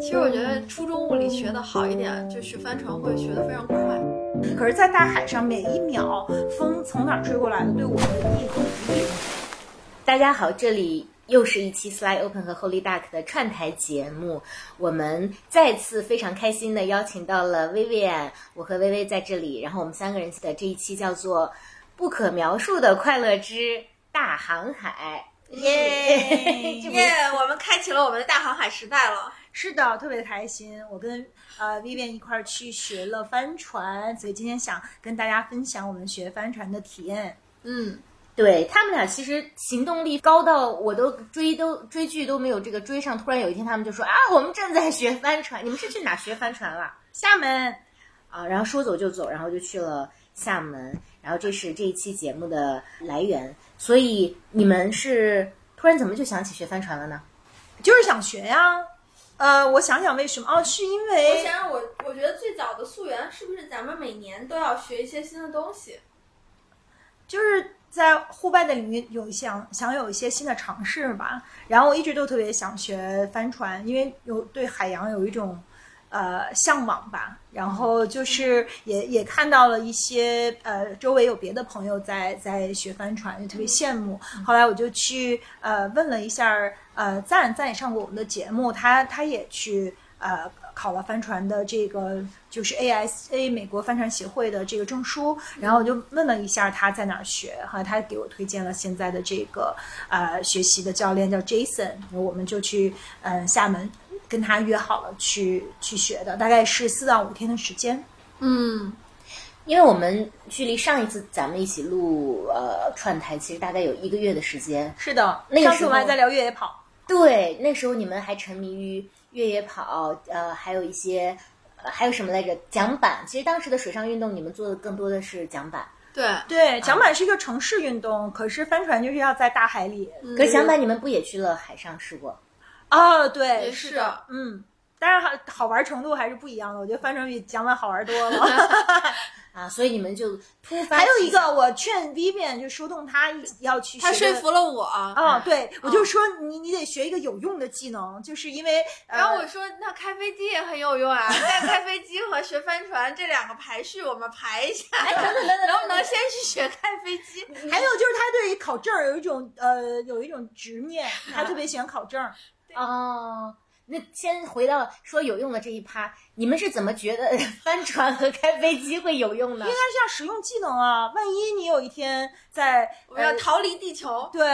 其实我觉得初中物理学的好一点，就学帆船会学得非常快。可是，在大海上，每一秒风从哪儿吹过来的，对我们的意义和不一。大家好，这里又是一期 Sly Open 和 Holy Duck 的串台节目。我们再次非常开心的邀请到了 Vivian，我和薇薇在这里，然后我们三个人的这一期叫做《不可描述的快乐之大航海》。耶耶！我们开启了我们的大航海时代了。是的，特别开心。我跟呃 Vivian 一块儿去学了帆船，所以今天想跟大家分享我们学帆船的体验。嗯，对他们俩其实行动力高到我都追都追剧都没有这个追上。突然有一天他们就说啊，我们正在学帆船。你们是去哪学帆船了？厦门啊，然后说走就走，然后就去了厦门。然后这是这一期节目的来源。所以你们是突然怎么就想起学帆船了呢？就是想学呀。呃，我想想为什么哦，是因为我想想，我我觉得最早的溯源是不是咱们每年都要学一些新的东西？就是在户外的领域有想想有一些新的尝试吧。然后我一直都特别想学帆船，因为有对海洋有一种。呃，向往吧，然后就是也也看到了一些呃，周围有别的朋友在在学帆船，就特别羡慕。后来我就去呃问了一下，呃赞赞也上过我们的节目，他他也去呃考了帆船的这个就是 ASA 美国帆船协会的这个证书，然后我就问了一下他在哪儿学，哈，他给我推荐了现在的这个呃学习的教练叫 Jason，我们就去嗯厦门。跟他约好了去去学的，大概是四到五天的时间。嗯，因为我们距离上一次咱们一起录呃串台，其实大概有一个月的时间。是的，那上次我们还在聊越野跑。对，那时候你们还沉迷于越野跑，呃，还有一些呃还有什么来着？桨板。其实当时的水上运动，你们做的更多的是桨板。对对，桨板是一个城市运动，可是帆船就是要在大海里。可是桨板你们不也去了海上试过？哦，对，是的，嗯，但是好好玩程度还是不一样的。我觉得帆船比桨板好玩多了 啊，所以你们就突发。还有一个，我劝 Vivian 就说动他要去，他说服了我啊。对，我就说你你得学一个有用的技能，就是因为然后我说那开飞机也很有用啊，在开飞机和学帆船这两个排序我们排一下，能不能先去学开飞机？还有就是他对于考证有一种呃有一种执念，他特别喜欢考证。哦，那先回到说有用的这一趴，你们是怎么觉得 帆船和开飞机会有用呢？应该是要使用技能啊！万一你有一天在我们要逃离地球，对，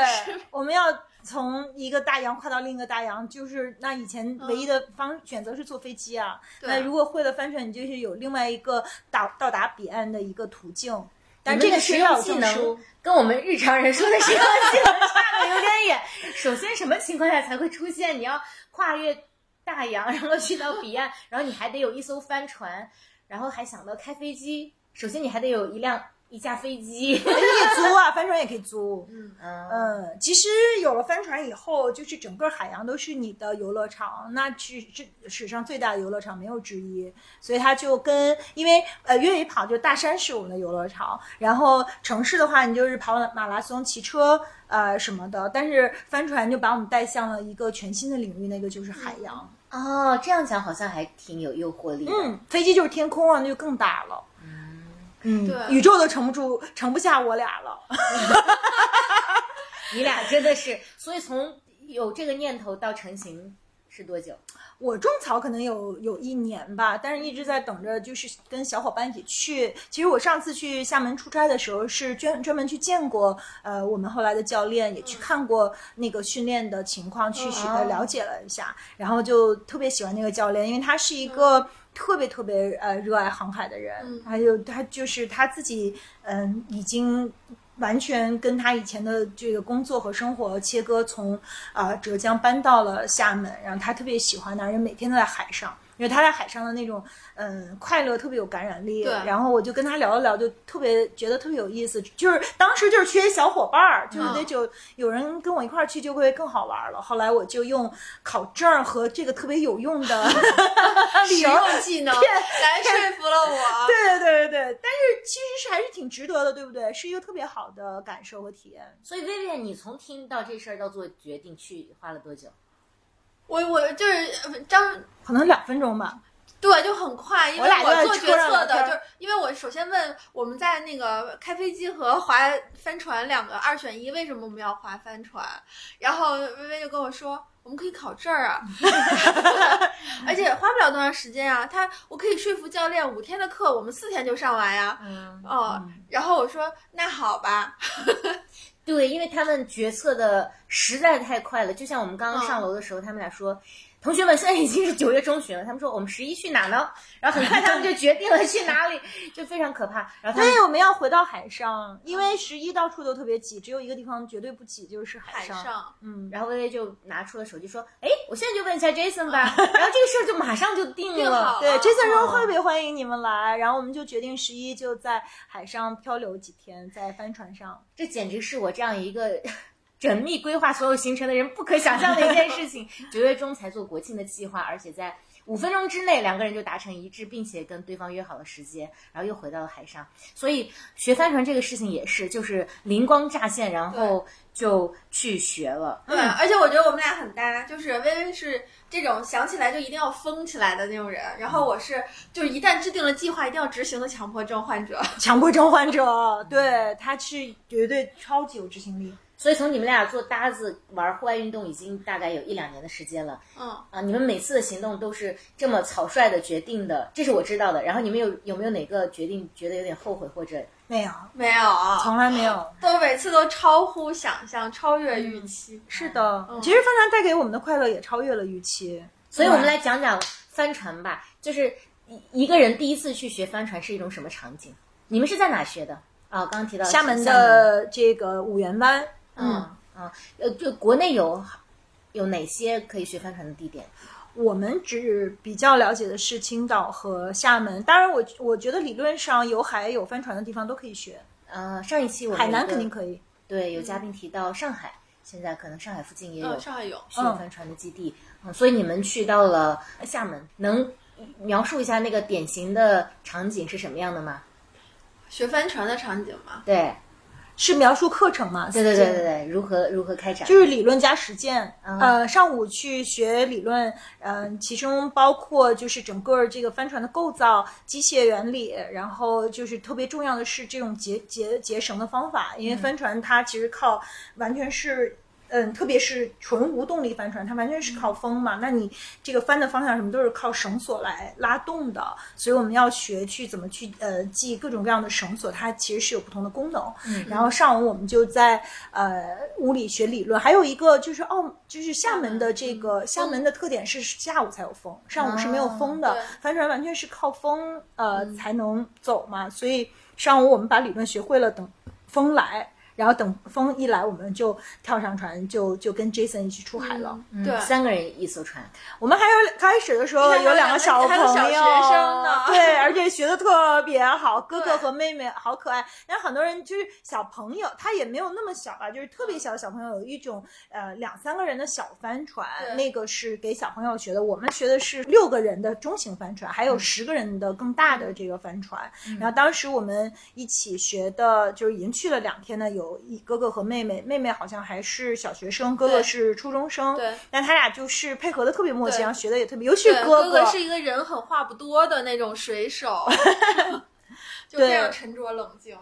我们要从一个大洋跨到另一个大洋，就是那以前唯一的方选择是坐飞机啊。那如果会了帆船，你就是有另外一个到到达彼岸的一个途径。但这个实用技能跟我们日常人说的实用技能 差的有点远。首先，什么情况下才会出现？你要跨越大洋，然后去到彼岸，然后你还得有一艘帆船，然后还想到开飞机。首先，你还得有一辆。一架飞机 可以租啊，帆船也可以租。嗯嗯，其实有了帆船以后，就是整个海洋都是你的游乐场，那是这史上最大的游乐场没有之一。所以它就跟因为呃越野跑就大山是我们的游乐场，然后城市的话你就是跑马拉松、骑车呃什么的，但是帆船就把我们带向了一个全新的领域，那个就是海洋。哦，这样讲好像还挺有诱惑力。嗯，飞机就是天空啊，那就更大了。嗯，宇宙都盛不住，盛不下我俩了。你俩真的是，所以从有这个念头到成型是多久？我种草可能有有一年吧，但是一直在等着，就是跟小伙伴一起去。其实我上次去厦门出差的时候，是专专门去见过呃我们后来的教练，也去看过那个训练的情况，去了解了一下，然后就特别喜欢那个教练，因为他是一个。特别特别呃热爱航海的人，还有他就是他自己，嗯，已经完全跟他以前的这个工作和生活切割，从啊浙江搬到了厦门，然后他特别喜欢那儿，人每天都在海上。因为他在海上的那种，嗯，快乐特别有感染力。对。然后我就跟他聊了聊，就特别觉得特别有意思。就是当时就是缺小伙伴儿，就是得就有人跟我一块儿去，就会更好玩了。后来我就用考证和这个特别有用的 实用技能来说服了我。对对对对对。但是其实是还是挺值得的，对不对？是一个特别好的感受和体验。所以薇薇，你从听到这事儿到做决定去花了多久？我我就是张可能两分钟吧。对，就很快，因为我做决策的，就是因为我首先问我们在那个开飞机和划帆船两个二选一，为什么我们要划帆船？然后微微就跟我说，我们可以考证儿啊，而且花不了多长时间啊。他我可以说服教练，五天的课我们四天就上完呀。嗯，哦，然后我说那好吧，对，因为他们决策的实在太快了，就像我们刚刚上楼的时候，他们俩说。同学们，现在已经是九月中旬了。他们说我们十一去哪呢？然后很快他们就决定了去哪里，就非常可怕。然后他们对，我们要回到海上，因为十一到处都特别挤，只有一个地方绝对不挤，就是上。海上。嗯，然后薇薇就拿出了手机说：“哎，我现在就问一下 Jason 吧。”然后这个事儿就马上就定定了。对啊，Jason 说哦特别欢迎你们来，然后我们就决定十一就在海上漂流几天，在帆船上。这简直是我这样一个缜密规划所有行程的人不可想象的一件事情。九月中才做国庆的计划，而且在五分钟之内两个人就达成一致，并且跟对方约好了时间，然后又回到了海上。所以学帆船这个事情也是，就是灵光乍现，然后就去学了。对，而且我觉得我们俩很搭，就是微微是这种想起来就一定要疯起来的那种人，然后我是就是一旦制定了计划一定要执行的强迫症患者。强迫症患者，对，他是绝对超级有执行力。所以从你们俩做搭子玩户外运动已经大概有一两年的时间了。嗯，啊，你们每次的行动都是这么草率的决定的，这是我知道的。然后你们有有没有哪个决定觉得有点后悔，或者没有，没有，从来没有。都每次都超乎想象，超越预期。是的，嗯其实帆船带给我们的快乐也超越了预期。所以我们来讲讲帆船吧。就是一一个人第一次去学帆船是一种什么场景？你们是在哪学的？啊，刚刚提到厦门门的这个五缘湾，嗯啊，呃，就国内有有哪些可以学帆船的地点？我们只比较了解的是青岛和厦门。当然我，我觉得理论上有海有帆船的地方都可以学，呃，上一期我们海南肯定可以。对，有嘉宾提到上海，现在可能上海附近也有嗯，上海有。学帆船的基地，嗯，所以你们去到了厦门，能描述一下那个典型的场景是什么样的吗？学帆船的场景吗，对，是描述课程嘛？对对对对对，如何如何开展？就是理论加实践。嗯呃，上午去学理论，嗯、其中包括就是整个这个帆船的构造、机械原理，然后就是特别重要的是这种结结结绳的方法，因为帆船它其实靠完全是。嗯，特别是纯无动力帆船，它完全是靠风嘛。那你这个帆的方向什么都是靠绳索来拉动的，所以我们要学去怎么去呃系各种各样的绳索，它其实是有不同的功能。嗯然后上午我们就在呃屋里学理论，还有一个就是澳，就是厦门的这个厦门的特点是下午才有风，上午是没有风的对，帆船完全是靠风呃才能走嘛，所以上午我们把理论学会了，等风来。然后等风一来，我们就跳上船，就就跟 Jason 一起出海了。嗯对三个人一艘船，我们还有开始的时候有两个小朋友，小学生呢对，而且学的特别好，哥哥和妹妹好可爱。然后很多人就是小朋友，他也没有那么小吧，就是特别小的小朋友，有一种呃两三个人的小帆船，那个是给小朋友学的。我们学的是六个人的中型帆船，还有十个人的更大的这个帆船。然后当时我们一起学的，就是已经去了两天的，有一哥哥和妹妹，妹妹好像还是小学生，哥哥是初中生。对但他俩就是配合的特别默契，然后学的也特别，尤其是对，哥哥是一个人很话不多的那种水手，就对非常沉着冷静。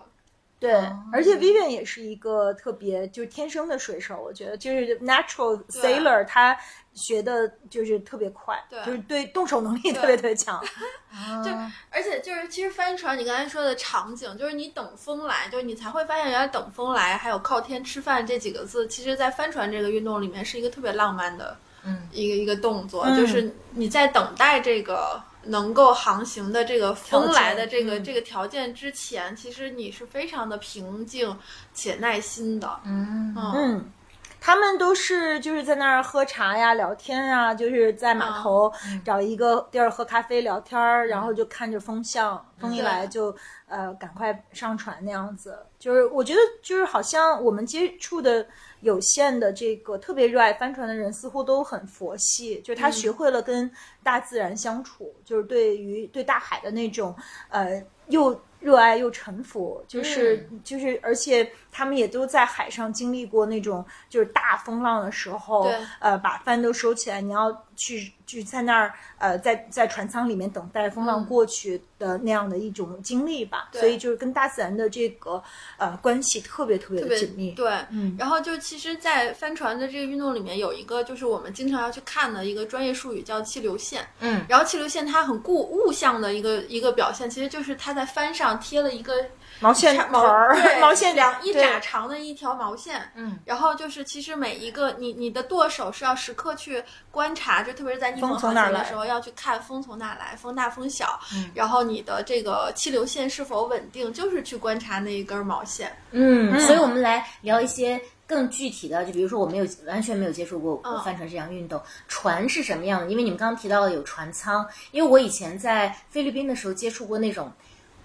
对，而且 Vivian 也是一个特别就是天生的水手，我觉得就是 natural sailor，他学的就是特别快，对。就是对动手能力特别特别强。就而且就是，其实帆船你刚才说的场景，就是你等风来，就是你才会发现原来等风来，还有靠天吃饭这几个字，其实在帆船这个运动里面是一个特别浪漫的，嗯，一个一个动作，嗯。就是你在等待这个能够航行的这个风来的这个、嗯。这个条件之前，其实你是非常的平静且耐心的，嗯。嗯。嗯，他们都是就是在那儿喝茶呀、聊天啊，就是在码头找一个地儿喝咖啡聊天儿，然后就看着风向，风一来就呃赶快上船那样子。就是我觉得就是好像我们接触的有限的这个特别热爱帆船的人，似乎都很佛系，就是他学会了跟大自然相处，就是对于对大海的那种呃又。热爱又臣服，就是、就是，而且他们也都在海上经历过那种就是大风浪的时候对，呃，把帆都收起来，你要去去在那儿呃在在船舱里面等待风浪过去的那样的一种经历吧。对所以就是跟大自然的这个呃关系特别特别特别的紧密。对，嗯然后就其实，在帆船的这个运动里面，有一个就是我们经常要去看的一个专业术语叫气流线。嗯，然后气流线它很固物象的一个一个表现，其实就是它在帆上贴了一个毛线长毛团儿对 毛线两一对拃长的一条毛线，嗯，然后就是其实每一个你你的舵手是要时刻去观察，就特别是在逆风航行的时候要去看风从哪来，风大风小，嗯然后你的这个气流线是否稳定，就是去观察那一根毛线。嗯，所以我们来聊一些更具体的，就比如说我没有完全没有接触过嗯帆船这项运动，船是什么样的？因为你们刚刚提到的有船舱，因为我以前在菲律宾的时候接触过那种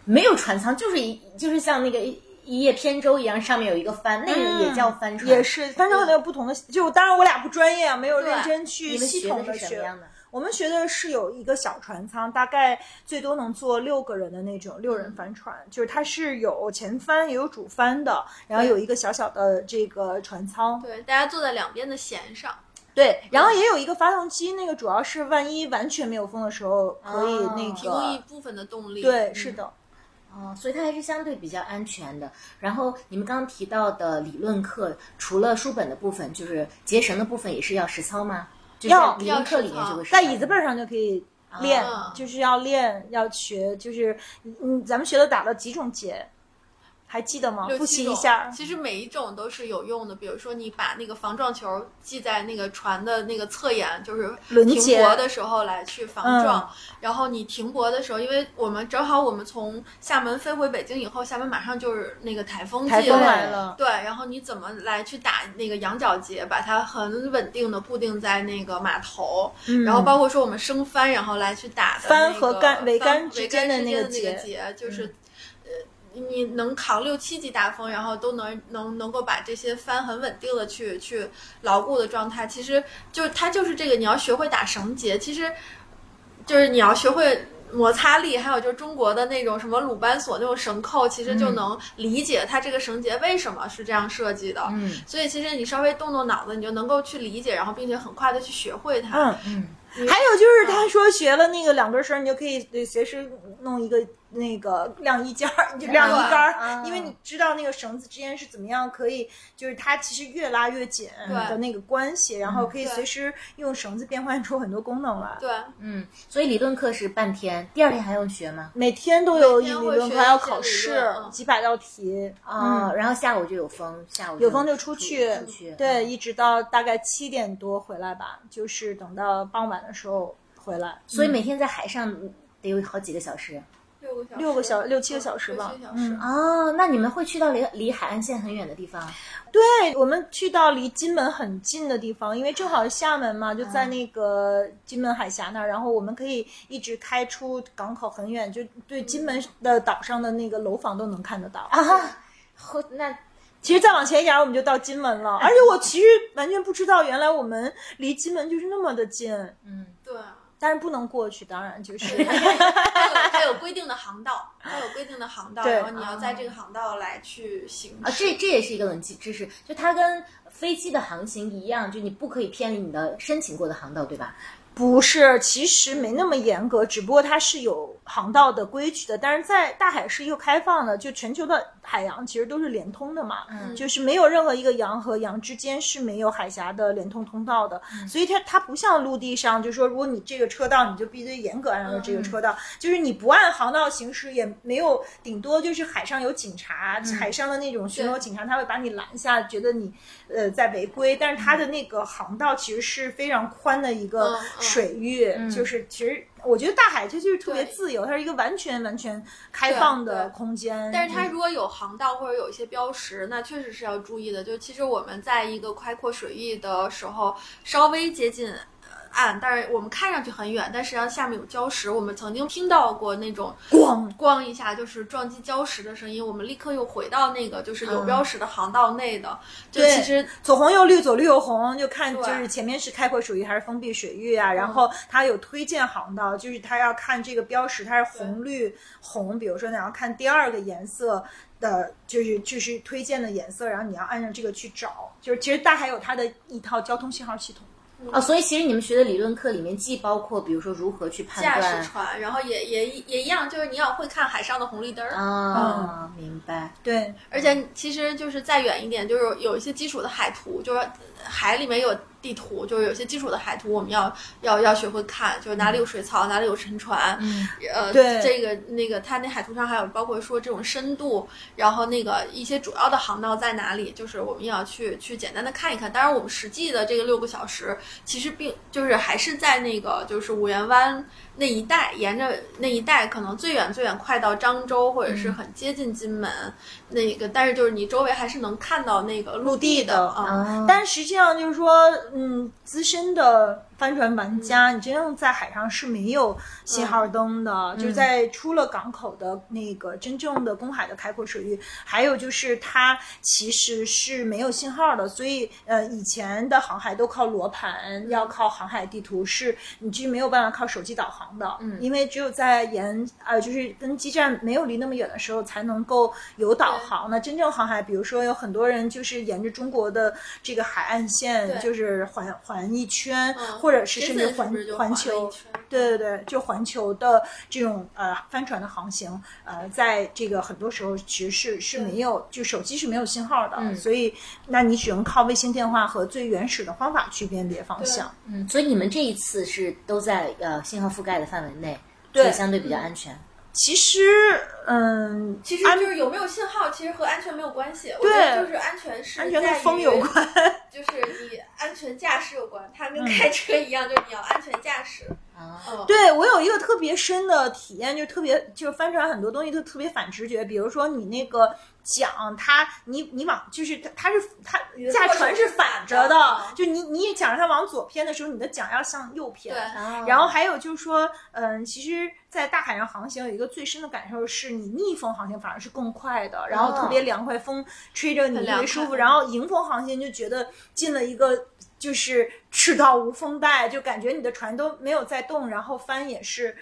没有船舱，就是一就是像那个一一叶扁舟一样，上面有一个帆，那个也叫帆船。也是，帆船可能有不同的，就当然我俩不专业啊，没有认真去系统的是什么。样的？我们学的是有一个小船舱，大概最多能坐六个人的那种六人帆船，就是它是有前帆也有主帆的，然后有一个小小的这个船舱，对，大家坐在两边的舷上。对，然后也有一个发动机，那个主要是万一完全没有风的时候可以哦那提供一，部分的动力。对，嗯是的，哦，所以它还是相对比较安全的。然后你们刚刚提到的理论课，除了书本的部分，就是结绳的部分，也是要实操吗？就是要理论课里面就会实在椅子背儿上就可以练，啊就是要练，要学，就是嗯，咱们学的打了几种结，还记得吗？复习一下。其实每一种都是有用的。比如说，你把那个防撞球系在那个船的那个侧沿，就是停泊的时候来去防撞。然后你停泊的时候，因为我们正好我们从厦门飞回北京以后，厦门马上就是那个台风季台风了来了，对，然后你怎么来去打那个羊角结，把它很稳定的固定在那个码头，然后包括说我们升帆，然后来去打的帆和那个杆桅杆之间的桅杆之间的那个结，就是。呃，你能扛六七级大风，然后都能能能够把这些帆很稳定的去去牢固的状态，其实就它就是这个，你要学会打绳结，其实就是你要学会摩擦力，还有就是中国的那种什么鲁班锁那种绳扣，其实就能理解它这个绳结为什么是这样设计的。嗯所以其实你稍微动动脑子，你就能够去理解，然后并且很快的去学会它。嗯，嗯还有就是他说学了那个两根绳，你就可以随时弄一个那个晾衣架儿，就晾衣杆儿，啊因为你知道那个绳子之间是怎么样可以，就是它其实越拉越紧的那个关系，然后可以随时用绳子变换出很多功能来。对，嗯，所以理论课是半天，第二天还用学吗？每天都有一理论课，还要考试几百道题。啊，然后下午就有风，下午有风就出出去，对，嗯一直到大概七点多回来吧，就是等到傍晚的时候回来。所以每天在海上得有好几个小时。六个小时，六个小六七个小时吧。嗯。哦，那你们会去到离离海岸线很远的地方？对我们去到离金门很近的地方，因为正好是厦门嘛，就在那个金门海峡那儿，然后我们可以一直开出港口很远，就对金门的岛上的那个楼房都能看得到。啊，和那其实再往前一点，我们就到金门了，而且我其实完全不知道，原来我们离金门就是那么的近，嗯，对，但是不能过去，当然就是。它有它有规定的航道，它有规定的航道，然后你要在这个航道来去行啊，这这也是一个冷知知识，就它跟飞机的航行一样，就你不可以偏离你的申请过的航道，对吧？不是，其实没那么严格，只不过它是有航道的规矩的。但是在大海是一个开放的，就全球的海洋其实都是连通的嘛，嗯就是没有任何一个洋和洋之间是没有海峡的连通通道的。所以它它不像陆地上，就是说如果你这个车道，你就必须严格按照这个车道，就是你不按航道行驶，也没有，顶多就是海上有警察，海上的那种巡逻警察，他会把你拦下，觉得你呃在违规。但是它的那个航道其实是非常宽的一个水域，就是其实我觉得大海它就是特别自由，它是一个完全完全开放的空间。但是它如果有航道或者有一些标识，那确实是要注意的。就其实我们在一个开阔水域的时候，稍微接近呃岸，但是我们看上去很远，但实际上下面有礁石。我们曾经听到过那种咣咣一下就是撞击礁石的声音，我们立刻又回到那个就是有标识的航道内的。就对其实左红右绿，左绿右红，就看就是前面是开阔水域还是封闭水域啊。然后它有推荐航道，就是它要看这个标识，它是红绿红，比如说你要看第二个颜色。的就是就是推荐的颜色，然后你要按照这个去找，就是其实大海有它的一套交通信号系统。哦，所以其实你们学的理论课里面既包括，比如说如何去判断驾驶船，然后也也也一样，就是你要会看海上的红绿灯儿。啊，明白。对，而且其实就是再远一点，就是有一些基础的海图，就是海里面有地图，就是有些基础的海图，我们要要要学会看，就是哪里有水槽，哪里有沉船，嗯，呃，对这个那个，它那海图上还有包括说这种深度，然后那个一些主要的航道在哪里，就是我们要去去简单的看一看。当然，我们实际的这个六个小时，其实并就是还是在那个就是五缘湾那一带，沿着那一带，可能最远最远快到漳州，或者是很接近金门、那个，但是就是你周围还是能看到那个陆地的。啊，但实际上就是说，嗯，资深的帆船玩家，你真正在海上是没有信号灯的，就是在出了港口的那个真正的公海的开阔水域，还有就是它其实是没有信号的，所以呃，以前的航海都靠罗盘，要靠航海地图，是你是没有办法靠手机导航的，嗯，因为只有在沿呃就是跟基站没有离那么远的时候，才能够有导航。那真正航海，比如说有很多人就是沿着中国的这个海岸线，就是环环一圈，嗯或者是甚至环环球，对对对，就环球的这种呃帆船的航行，呃，在这个很多时候其实是是没有，就手机是没有信号的，所以那你只能靠卫星电话和最原始的方法去辨别方向。嗯，所以你们这一次是都在呃信号覆盖的范围内，对所以相对比较安全。其实，嗯，其实就是有没有信号，其实和安全没有关系。我对觉得就是安全是安全跟风有关。就是你安全驾驶有关，它跟开车一样，就是你要安全驾驶。对我有一个特别深的体验，就特别就是帆船很多东西都特别反直觉，比如说你那个桨，它你你往就是它它是它驾船是反着的嗯，就你你想让它往左偏的时候，你的桨要向右偏。对。然然后还有就是说，嗯，其实，在大海上航行有一个最深的感受是，你逆风航行反而是更快的，然后特别凉快，风吹着你特别舒服。然后迎风航行就觉得进了一个就是赤道无风带，就感觉你的船都没有在动，然后帆也是。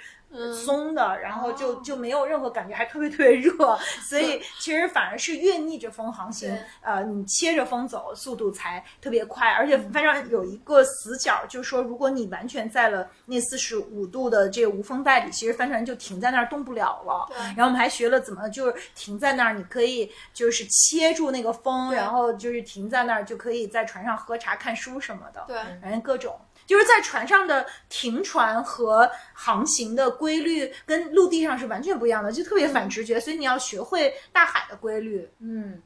松的，然后就哦就没有任何感觉，还特别特别热，所以 其实反而是越逆着风航行，呃，你切着风走，速度才特别快。而且帆船有一个死角，就是说，如果你完全在了那四十五度的这个无风带里，其实帆船就停在那儿动不了了。对然后我们还学了怎么就是停在那儿，你可以就是切住那个风，然后就是停在那儿，就可以在船上喝茶、看书什么的。对，反正各种。就是在船上的停船和航行的规律跟陆地上是完全不一样的，就特别反直觉，所以你要学会大海的规律。嗯，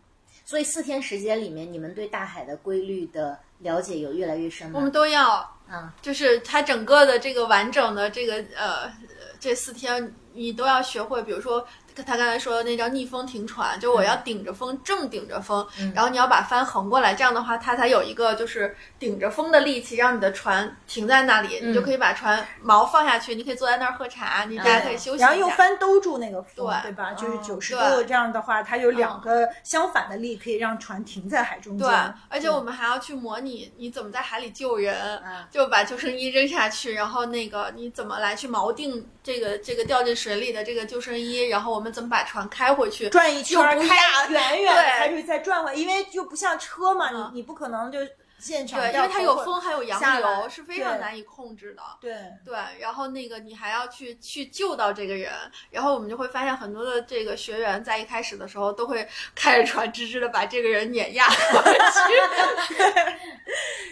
所以四天时间里面，你们对大海的规律的了解有越来越深吗我们？都要，嗯，就是它整个的这个完整的这个呃这四天，你都要学会，比如说。他刚才说的那叫逆风停船，就我要顶着风，正顶着风，然后你要把帆横过来，这样的话它才有一个就是顶着风的力气，让你的船停在那里，你就可以把船锚放下去，你可以坐在那儿喝茶，你大家可以休息一下。然后用帆兜住那个风，对。对吧？就是哦九十对。度这样的话，它有两个相反的力，可以让船停在海中间。对，而且我们还要去模拟你怎么在海里救人，嗯。就把救生衣扔下去，然后那个你怎么来去锚定这个这个掉进水里的这个救生衣，然后我们怎么把船开回去，转一圈儿，开压远远对开出去再转回来，因为就不像车嘛，嗯你你不可能就现场对，因为它有风还有洋流，是非常难以控制的。对。对，然后那个你还要去去救到这个人，然后我们就会发现很多的这个学员在一开始的时候都会开着船直直的把这个人碾压过去。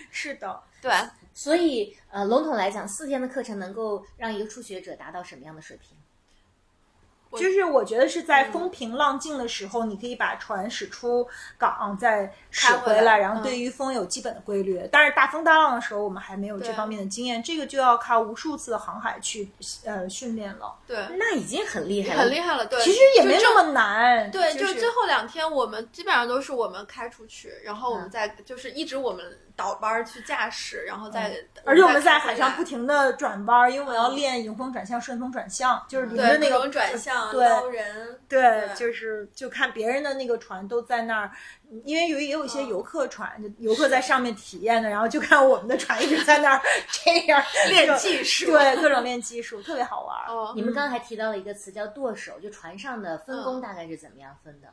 是的，对，所以呃，笼统来讲，四天的课程能够让一个初学者达到什么样的水平？我就是我觉得是在嗯风平浪静的时候，你可以把船驶出港，再驶回来，然后嗯对于风有基本的规律。但是大风大浪的时候，我们还没有这方面的经验，这个就要靠无数次的航海去呃训练了。对，那已经很厉害了，很厉害了。对，其实也没就那么难，对，就就是最后两天我们基本上都是我们开出去，然后我们嗯再就是一直我们倒班儿去驾驶，然后再、而且我们在海上不停的转弯儿，因为我们要嗯练迎风转向、顺风转向，就是临对着那个转向对人，对，对就是就看别人的那个船都在那儿，因为有也有一些嗯游客船，就游客在上面体验的，然后就看我们的船一直在那儿 这样练技术。对，各种练技术，特别好玩你们刚才还提到了一个词叫舵手，就船上的分工嗯大概是怎么样分的？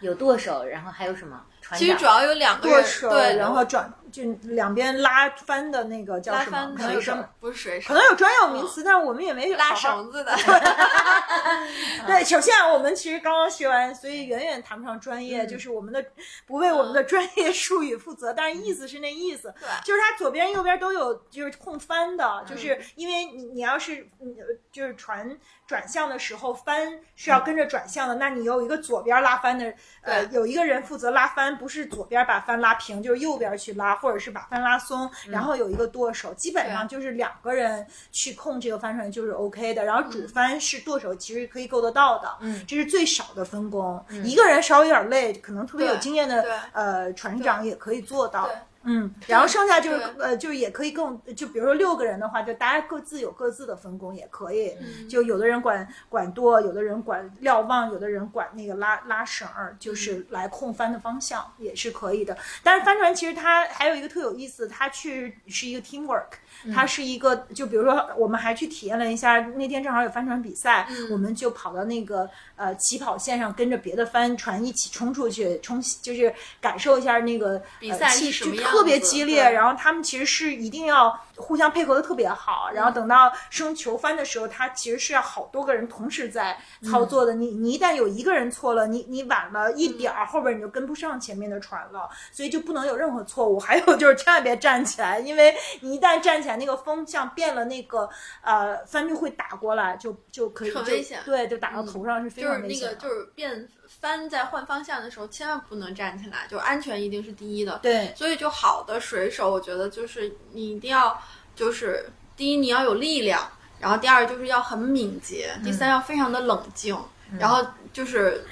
有舵手，然后还有什么？船其实主要有两个人，对，然后转就两边拉翻的那个叫什么帆？的可能有专不是水手，可能有专有名词，但是我们也没拉绳子的。对，首先啊我们其实刚刚学完，所以远远谈不上专业，嗯就是我们的不为我们的专业术语负责，但是意思是那意思，对就是它左边右边都有就是控翻的，嗯就是因为你你要是嗯就是船转向的时候，翻是要跟着转向的，那你有一个左边拉翻的，呃，对有一个人负责拉帆，不是左边把帆拉平，就是右边去拉，或者是把帆拉松，然后有一个舵手，基本上就是两个人去控这个帆船就是 OK 的，然后主帆是舵手，其实可以够得到的，嗯。这是最少的分工，一个人稍微有点累，可能特别有经验的呃船长也可以做到。对。嗯，然后剩下就是呃，就是也可以更，就比如说六个人的话，就大家各自有各自的分工也可以。嗯就有的人管管舵，有的人管瞭望，有的人管那个拉拉绳儿，就是来控帆的方向也是可以的。但是帆船其实它还有一个特有意思，它去是一个 teamwork，它是一个就比如说我们还去体验了一下，那天正好有帆船比赛，我们就跑到那个呃起跑线上，跟着别的帆船一起冲出去，冲就是感受一下那个比赛呃气是什么样就特别激烈，然后他们其实是一定要互相配合的特别好，然后等到升球帆的时候，他其实是要好多个人同时在操作的。你你一旦有一个人错了，你你晚了一点儿，后边你就跟不上前面的船了，所以就不能有任何错误。还有就是千万别站起来，因为你一旦站起来，那个风向变了，那个呃帆就会打过来，就就可以就很危险对，就打到头上是非就是那个常危险的。就是变帆在换方向的时候，千万不能站起来，就安全一定是第一的。对。所以就好的水手，我觉得就是你一定要就是第一你要有力量，然后第二就是要很敏捷，第三要非常的冷静，然后就是。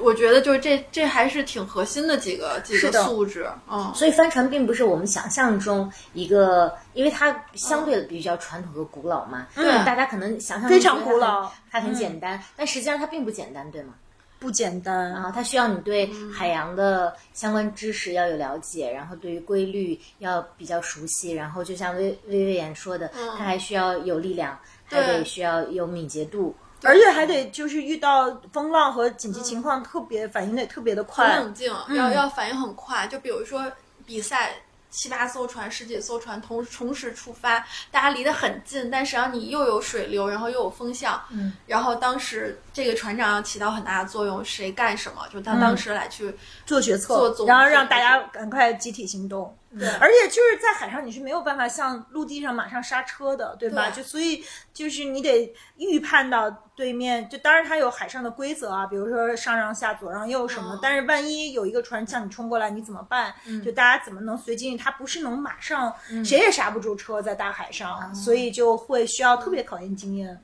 我觉得就是这这还是挺核心的几个几个素质，嗯，所以帆船并不是我们想象中一个，因为它相对比较传统和古老嘛，嗯。大家可能想象中非常古老。它很简单，但实际上它并不简单，对吗？不简单啊，它需要你对海洋的相关知识要有了解，然后对于规律要比较熟悉，然后就像薇薇薇妍说的，它还需要有力量，还得需要有敏捷度。而且还得就是遇到风浪和紧急情况，特别反应得特别的很快。冷静，要要反应很快。就比如说比赛，七八艘船、十几艘船同同时出发，大家离得很近，但实际上你又有水流，然后又有风向，嗯，然后当时这个船长要起到很大的作用，谁干什么，就他当时来去，做决策，做总然后让大家赶快集体行动。对而且就是在海上，你是没有办法像陆地上马上刹车的，对吧？对就所以就是你得预判到对面，就当然它有海上的规则啊，比如说上让下、左让右什么。嗯但是万一有一个船向你冲过来，你怎么办？就大家怎么能随机？它不是能马上，谁也刹不住车在大海上，所以就会需要特别考验经验。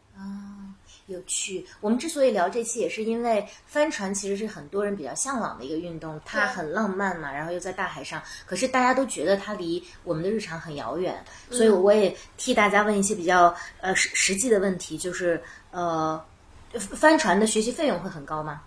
有趣。我们之所以聊这期，也是因为帆船其实是很多人比较向往的一个运动，它很浪漫嘛，然后又在大海上，可是大家都觉得它离我们的日常很遥远，所以我也替大家问一些比较呃实实际的问题，就是呃，帆船的学习费用会很高吗？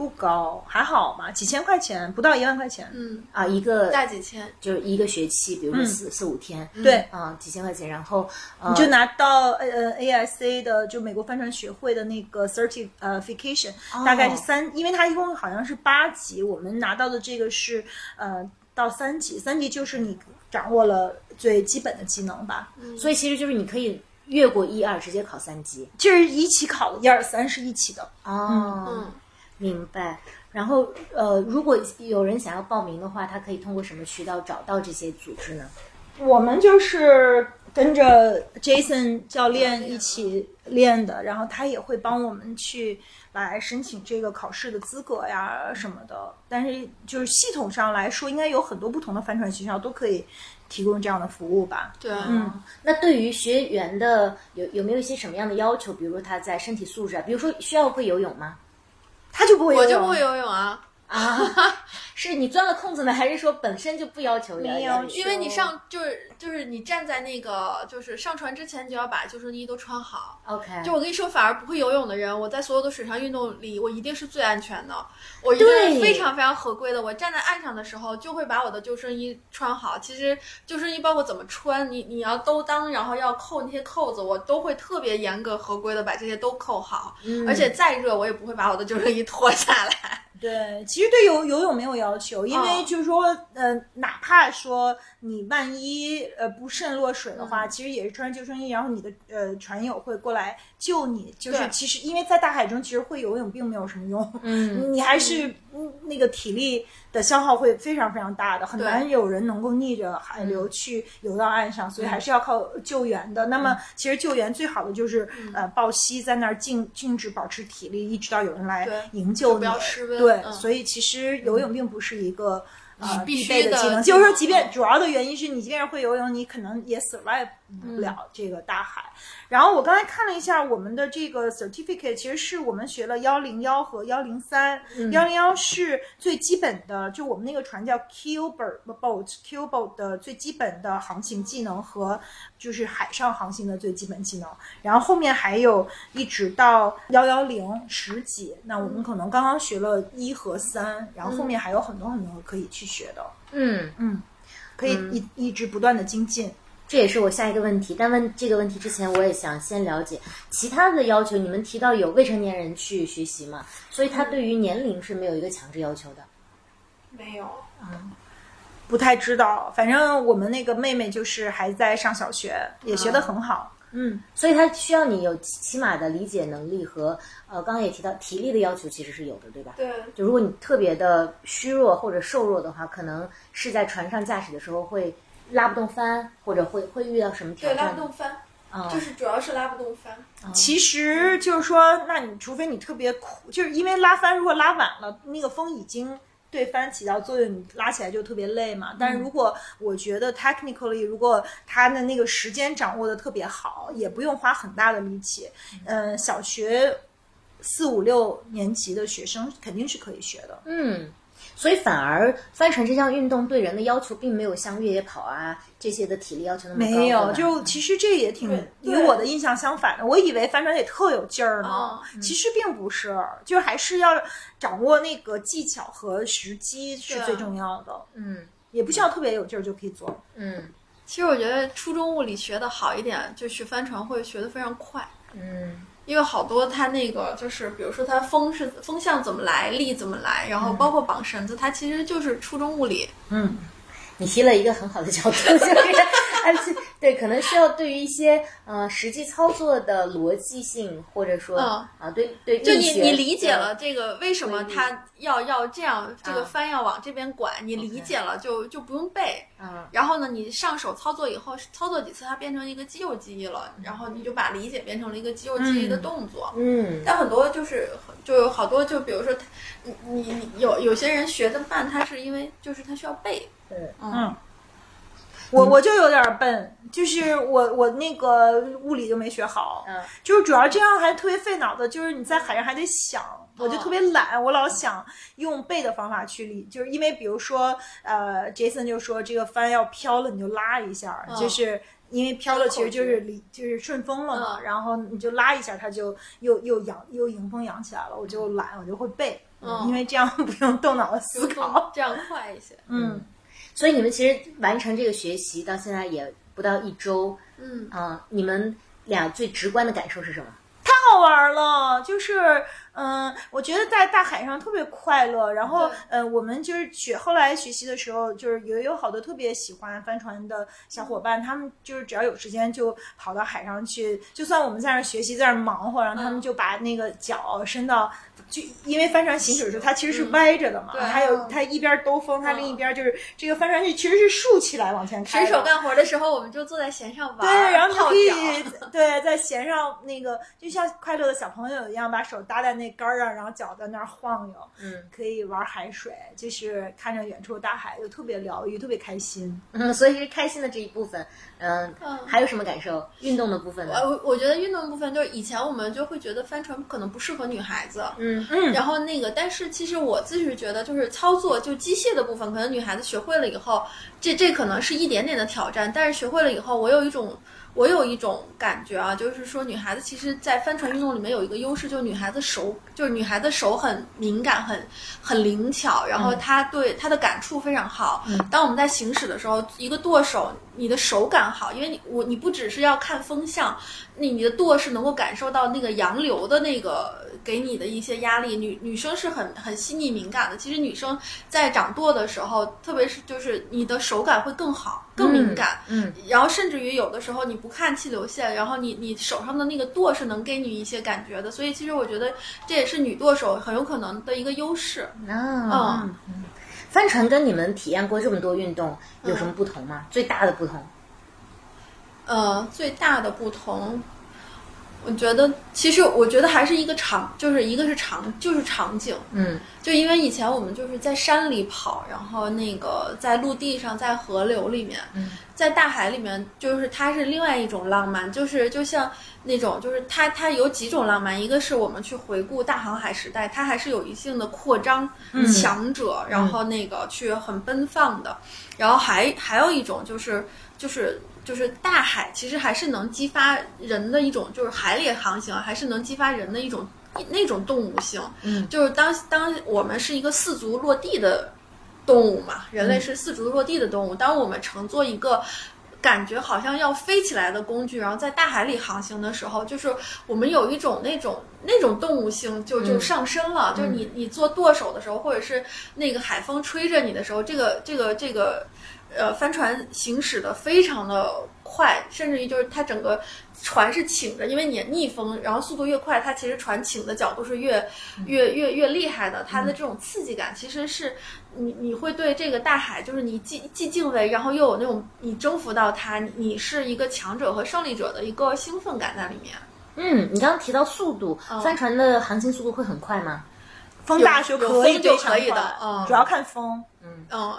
不高，还好吧，几千块钱，不到一万块钱。嗯，啊，一个大几千，就是一个学期，比如说四、四五天，对，啊，几千块钱，然后呃你就拿到呃 ASA 的就美国帆船学会的那个 certification，、大概是三，因为它一共好像是八级，我们拿到的这个是呃到三级，三级就是你掌握了最基本的技能吧，嗯。所以其实就是你可以越过一二，直接考三级。就是一起考的，一二三是一起的。哦，嗯，明白。然后呃，如果有人想要报名的话，他可以通过什么渠道找到这些组织呢？我们就是跟着 Jason 教练一起练的，然后他也会帮我们去来申请这个考试的资格呀什么的。但是就是系统上来说，应该有很多不同的帆船学校都可以提供这样的服务吧。对，嗯，那对于学员的有有没有一些什么样的要求？比如说他在身体素质啊，比如说需要会游泳吗？他就不会游泳，我就不会游泳啊，啊，是你钻了空子呢，还是说本身就不要求要没有因为你上就是就是你站在那个就是上船之前，你就要把救生衣都穿好。OK，就我跟你说，反而不会游泳的人，我在所有的水上运动里，我一定是最安全的，我一定是非常非常合规的。我站在岸上的时候，就会把我的救生衣穿好。其实救生衣包括怎么穿，你你要兜裆，然后要扣那些扣子，我都会特别严格合规的把这些都扣好。嗯而且再热，我也不会把我的救生衣脱下来。对，其实对游游泳没有要求，因为哦。就是说，呃，哪怕说你万一呃不慎落水的话，其实也是穿救生衣，然后你的呃船友会过来救你。就是其实因为在大海中，其实会游泳并没有什么用，嗯，你还是嗯。那个体力的消耗会非常非常大的，很难有人能够逆着海流去游到岸上，所以还是要靠救援的。那么其实救援最好的就是呃抱膝在那儿静静止保持体力，一直到有人来营救你对，嗯。所以其实游泳并不是一个。呃，必须备的技能，就是说，即便嗯主要的原因是你即便是会游泳，你可能也 survive 不了这个大海。然后我刚才看了一下我们的这个 certificate，其实是我们学了幺零幺和幺零三。幺零幺是最基本的，就我们那个船叫 Keelboat boat，Keelboat 的最基本的航行技能和就是海上航行的最基本技能。然后后面还有一直到幺幺零十几，那我们可能刚刚学了一和三，然后后面还有很多很多可以去学的，嗯，嗯，可以一、一直不断的精进。这也是我下一个问题。但问这个问题之前，我也想先了解其他的要求。你们提到有未成年人去学习嘛，所以他对于年龄是没有一个强制要求的。没有，嗯不太知道，反正我们那个妹妹就是还在上小学，也学得很好。嗯，所以他需要你有起起码的理解能力和呃，刚刚也提到体力的要求其实是有的，对吧？对，就如果你特别的虚弱或者瘦弱的话，可能是在船上驾驶的时候会拉不动帆，或者会会遇到什么挑战对，拉？不动帆，啊、就是主要是拉不动帆。其实就是说，那你除非你特别苦，就是因为拉帆如果拉晚了，那个风已经。对帆起到作用，你拉起来就特别累嘛。但是如果我觉得 technically，如果他的那个时间掌握的特别好，也不用花很大的力气。嗯、小学四五六年级的学生肯定是可以学的。嗯，所以反而帆船这项运动对人的要求并没有像越野跑啊这些的体力要求那么高。没有，就其实这也挺对与我的印象相反的。我以为帆船得特有劲儿呢，哦其实并不是，就还是要掌握那个技巧和时机是最重要的，嗯也不需要特别有劲儿就可以做。嗯其实我觉得初中物理学的好一点，就学帆船会学得非常快。嗯因为好多它那个就是，比如说它风是风向怎么来，力怎么来，然后包括绑绳子，它其实就是初中物理。嗯，你提了一个很好的角度，就是 而且对，可能需要对于一些呃实际操作的逻辑性，或者说、嗯啊，对对，就你你理解了这个为什么他要要这样，这个翻要往这边拐，你理解了就就不用背。嗯然后呢，你上手操作以后，操作几次它变成一个肌肉记忆了，然后你就把理解变成了一个肌肉记忆的动作。嗯但很多就是就有好多，就比如说，你你你有有些人学的慢，他是因为就是他需要背，对嗯，我我就有点笨，就是我我那个物理就没学好，嗯就是主要这样还特别费脑子，就是你在海上还得想，我就哦特别懒，我老想用背的方法去理，就是因为比如说呃，Jason 就说这个帆要飘了，你就拉一下，嗯就是。因为飘了，其实就是离就是顺风了嘛，嗯然后你就拉一下，它就又又扬又迎风扬起来了。我就懒，我就会背，嗯因为这样 不用动脑子思考。这样快一些。嗯，所以你们其实完成这个学习到现在也不到一周嗯，啊、你们俩最直观的感受是什么？太好玩了，就是嗯，我觉得在大海上特别快乐。然后对呃，我们就是学后来学习的时候，就是也有好多特别喜欢帆船的小伙伴，他们就是只要有时间就跑到海上去，就算我们在那儿学习，在那儿忙活，然后他们就把那个脚伸到。就因为帆船行驶的时候，它其实是歪着的嘛，对还有它一边兜风，它另一边就是这个帆船是其实是竖起来往前开。水手干活的时候，我们就坐在舷上玩，对，然后可以。对在舷上那个，就像快乐的小朋友一样，把手搭在那那杆儿啊，然后脚在那儿晃悠，嗯可以玩海水，就是看着远处的大海，就特别疗愈，特别开心。嗯，所以是开心的这一部分。嗯，嗯还有什么感受？运动的部分呢？我我觉得运动部分就是以前我们就会觉得帆船可能不适合女孩子，嗯嗯然后那个，但是其实我自己是觉得，就是操作就机械的部分，可能女孩子学会了以后，这这可能是一点点的挑战，但是学会了以后，我有一种。我有一种感觉啊，就是说女孩子其实，在帆船运动里面有一个优势，就是女孩子手，就是女孩子手很敏感，很很灵巧，然后她对她的感触非常好。当我们在行驶的时候，一个舵手，你的手感好，因为你我你不只是要看风向，你你的舵是能够感受到那个洋流的那个给你的一些压力。女女生是很很细腻敏感的，其实女生在掌舵的时候，特别是就是你的手感会更好、更敏感。嗯然后甚至于有的时候你不看气流线，然后你你手上的那个舵是能给你一些感觉的，所以其实我觉得这也是女舵手很有可能的一个优势。嗯。帆船跟你们体验过这么多运动有什么不同吗？最大的不同？呃，最大的不同，我觉得其实我觉得还是一个场，就是一个是场，就是场景。嗯就因为以前我们就是在山里跑，然后那个在陆地上，在河流里面，嗯在大海里面，就是它是另外一种浪漫，就是就像那种，就是它它有几种浪漫，一个是我们去回顾大航海时代，它还是有一定的扩张、强者，然后那个去很奔放的，然后还还有一种就是就是。就是大海其实还是能激发人的一种，就是海里航行啊还是能激发人的一种那种动物性。嗯，就是当当我们是一个四足落地的动物嘛，人类是四足落地的动物。当我们乘坐一个感觉好像要飞起来的工具，然后在大海里航行的时候，就是我们有一种那种那种动物性就就上升了。就是你你做舵手的时候，或者是那个海风吹着你的时候，这个这个这个呃帆船行驶的非常的快，甚至于就是它整个。船是倾着，因为你逆风，然后速度越快，它其实船倾的角度是越越越越厉害的。它的这种刺激感，其实是你你会对这个大海，就是你既既敬畏，然后又有那种你征服到它，你是一个强者和胜利者的一个兴奋感在里面。嗯，你刚刚提到速度，帆船的航行速度会很快吗？风大就可以有风就可以的嗯主要看风。嗯嗯，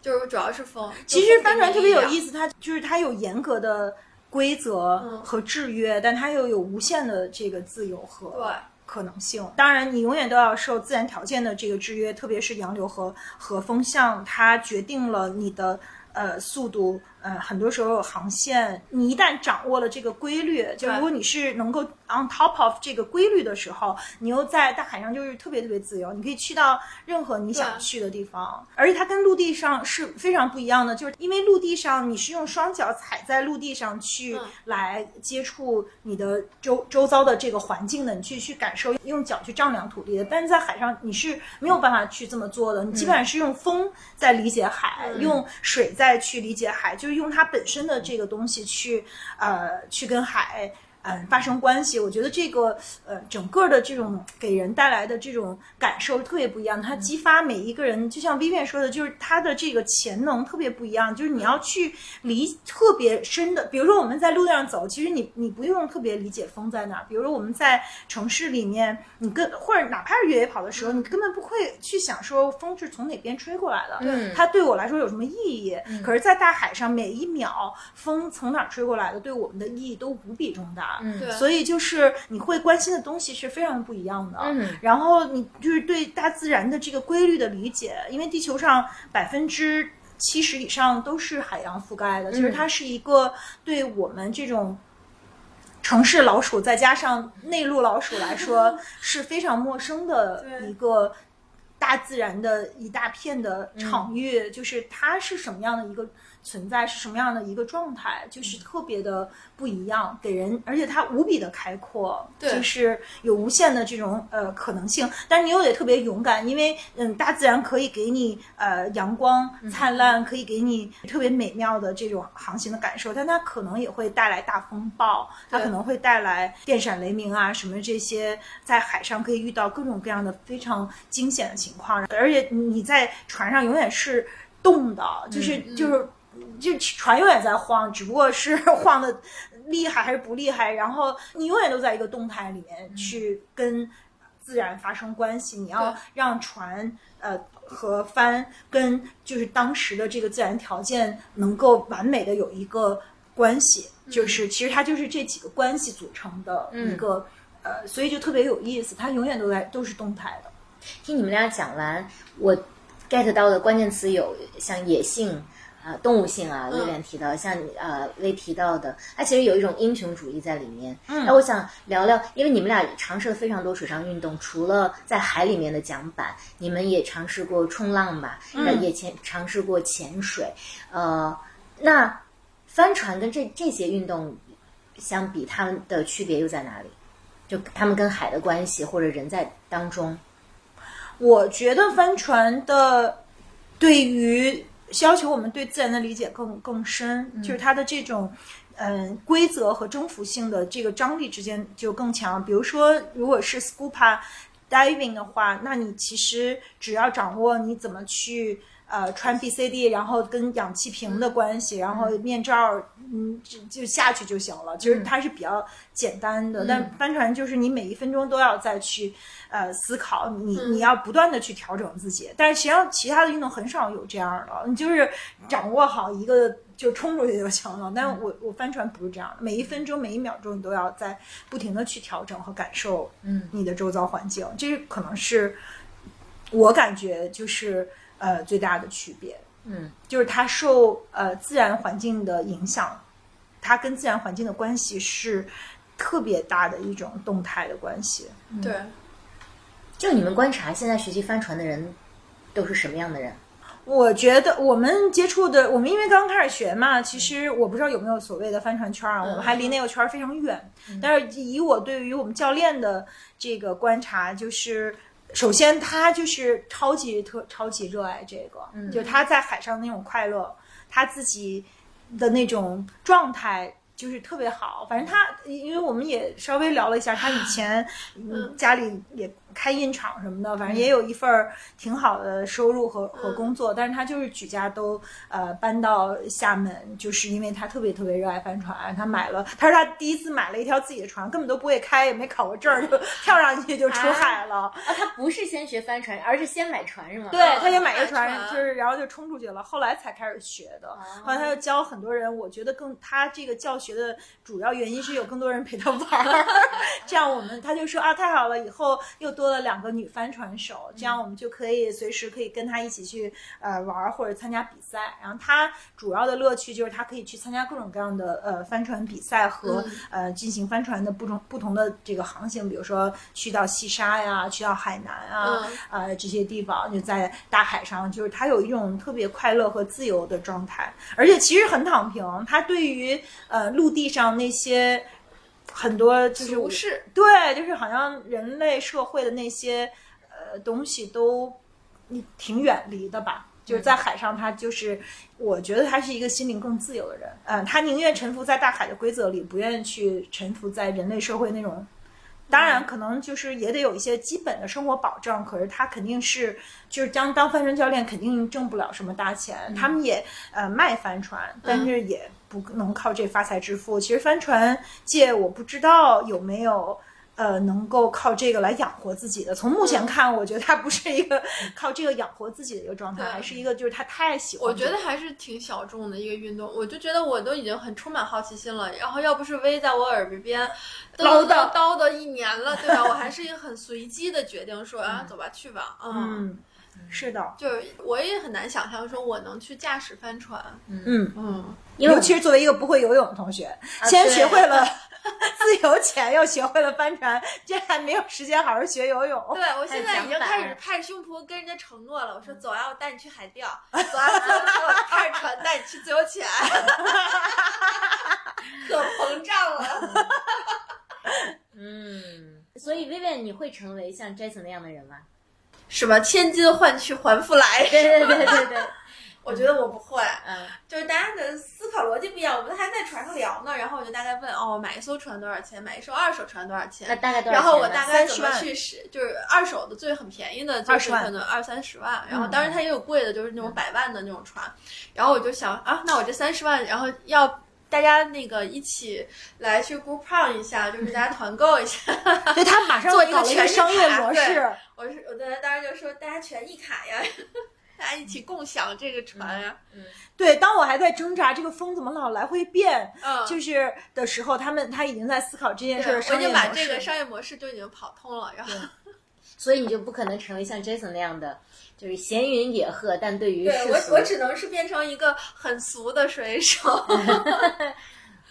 就是主要是风。其实帆船特别有意思。它就是它有严格的规则和制约，但它又有无限的这个自由和对可能性。当然，你永远都要受自然条件的这个制约，特别是洋流和和风向，它决定了你的呃速度。呃，很多时候航线，你一旦掌握了这个规律，就如果你是能够 on top of 这个规律的时候，你又在大海上就是特别特别自由，你可以去到任何你想去的地方，而且它跟陆地上是非常不一样的，就是因为陆地上你是用双脚踩在陆地上去嗯。来接触你的周周遭的这个环境的，你去去感受，用脚去丈量土地的，但是在海上你是没有办法去这么做的，你基本上是用风在理解海，嗯。用水在去理解海，就用它本身的这个东西去呃去跟海。嗯，发生关系，我觉得这个呃，整个的这种给人带来的这种感受特别不一样。它激发每一个人，就像 Vivian 说的，就是他的这个潜能特别不一样。就是你要去理特别深的，比如说我们在路上走，其实你你不用特别理解风在哪儿。比如说我们在城市里面，你跟或者哪怕是越野跑的时候，你根本不会去想说风是从哪边吹过来的，嗯它对我来说有什么意义？可是，在大海上，每一秒风从哪儿吹过来的，对我们的意义都无比重大。嗯。对。所以就是你会关心的东西是非常不一样的。嗯。然后你就是对大自然的这个规律的理解，因为地球上百分之七十以上都是海洋覆盖的，其实它是一个对我们这种。城市老鼠再加上内陆老鼠来说 是非常陌生的一个大自然的一大片的场域，就是它是什么样的一个存在，是什么样的一个状态，就是特别的不一样，给人，而且它无比的开阔，对就是有无限的这种呃可能性，但是你又得特别勇敢，因为嗯，大自然可以给你呃阳光灿烂，可以给你特别美妙的这种航行的感受，但它可能也会带来大风暴，它可能会带来电闪雷鸣啊什么这些，在海上可以遇到各种各样的非常惊险的情况，而且你在船上永远是动的，就是、就是。就船永远在晃，只不过是 晃的厉害还是不厉害。然后你永远都在一个动态里面去跟自然发生关系，你要让船呃和帆跟就是当时的这个自然条件能够完美的有一个关系，就是其实它就是这几个关系组成的一个、呃，所以就特别有意思，它永远都在都是动态的。听你们俩讲完，我 get 到的关键词有像野性。啊、动物性啊，威廉提到，像呃薇提到的，它其实有一种英雄主义在里面。嗯，那我想聊聊，因为你们俩尝试了非常多水上运动，除了在海里面的桨板，你们也尝试过冲浪吧？嗯，也潜尝试过潜水。呃，那帆船跟这这些运动相比，它们的区别又在哪里？就他们跟海的关系，或者人在当中。我觉得帆船的对于要求我们对自然的理解更更深，就是它的这种嗯规则和征服性的这个张力之间就更强。比如说，如果是 scuba diving 的话，那你其实只要掌握你怎么去。呃，穿 BCD，然后跟氧气瓶的关系，然后面罩，嗯，就就下去就行了。就是它是比较简单的，但帆船就是你每一分钟都要再去呃思考，你你要不断的去调整自己。但是实际上其他的运动很少有这样的，你就是掌握好一个就冲出去就行了。但是我我帆船不是这样的，每一分钟每一秒钟你都要在不停的去调整和感受，嗯，你的周遭环境，这可能是我感觉就是。呃，最大的区别，嗯，就是它受呃自然环境的影响，它跟自然环境的关系是特别大的一种动态的关系。对，就你们观察，现在学习帆船的人都是什么样的人？我觉得我们接触的，我们因为刚开始学嘛，其实我不知道有没有所谓的帆船圈啊，我们还离那个圈非常远。但是以我对于我们教练的这个观察，就是。首先，他就是超级特超级热爱这个，嗯就他在海上那种快乐，他自己的那种状态就是特别好。反正他，因为我们也稍微聊了一下，他以前嗯家里也开印厂什么的，反正也有一份儿挺好的收入和和工作，但是他就是举家都呃搬到厦门，就是因为他特别特别热爱帆船，他买了，他说他第一次买了一条自己的船，根本都不会开，也没考过证儿，就跳上去就出海了。啊，他不是先学帆船，而是先买船是吗？对，他就买个船，船就是然后就冲出去了，后来才开始学的。后来他就教很多人，我觉得更他这个教学的主要原因是有更多人陪他玩儿，这样我们他就说啊太好了，以后又多了两个女帆船手，这样我们就可以随时可以跟她一起去呃玩儿或者参加比赛。然后她主要的乐趣就是她可以去参加各种各样的呃帆船比赛和、呃进行帆船的不同不同的这个航行，比如说去到西沙呀，去到海南啊，嗯呃这些地方就在大海上，就是她有一种特别快乐和自由的状态，而且其实很躺平。她对于呃陆地上那些很多就是俗世对，就是好像人类社会的那些呃东西都你挺远离的吧。就是在海上，他就是，我觉得他是一个心灵更自由的人。嗯、他宁愿臣服在大海的规则里，不愿意去臣服在人类社会那种。当然，可能就是也得有一些基本的生活保障。可是他肯定是，就是当当帆船教练，肯定挣不了什么大钱。他们也呃卖帆船，但是也不能靠这发财致富。其实帆船界，我不知道有没有。呃，能够靠这个来养活自己的，从目前看，我觉得他不是一个靠这个养活自己的一个状态，还是一个就是他太喜欢我。觉得还是挺小众的一个运动，我就觉得我都已经很充满好奇心了。然后要不是薇在我耳边唠叨叨叨叨一年了，对吧？我还是一个很随机的决定说啊，走吧，去吧。嗯，嗯，是的，就是我也很难想象说我能去驾驶帆船。嗯，嗯，因为尤其是作为一个不会游泳的同学，先学会了 自由潜，又学会了帆船，这还没有时间好好学游泳。对我现在已经开始拍着胸脯跟人家承诺了，我说走啊，我带你去海钓，走啊，走啊，走啊开着船带你去自由潜，可膨胀了。嗯，所以 Vivian，你会成为像 Jason 那样的人吗？什么千金换去还复来？对对对对对，我觉得我不会，嗯就是大家的思考逻辑不一样。我们还在船上聊呢，然后我就大概问哦，买一艘船多少钱？买一艘二手船多少钱那钱？大概多少钱？然后我大概怎么去使，就是二手的最很便宜的，就是20万可能二三十万。然后当然它也有贵的，就是那种百万的那种船。然后我就想啊，那我这三十万，然后要大家那个一起来去 group run 一下，就是大家团购一下。对他马上做一个全日商业卡模式。我是我当时当时就说大家全益卡呀，大家一起共享这个船呀。对，当我还在挣扎这个风怎么老来回变，嗯，就是的时候，他们他已经在思考这件事儿，的商我已经把这。个商业模式就已经跑通了，然后所以你就不可能成为像 Jason 那样的，就是闲云野鹤，但对于对世俗我我只能是变成一个很俗的水手。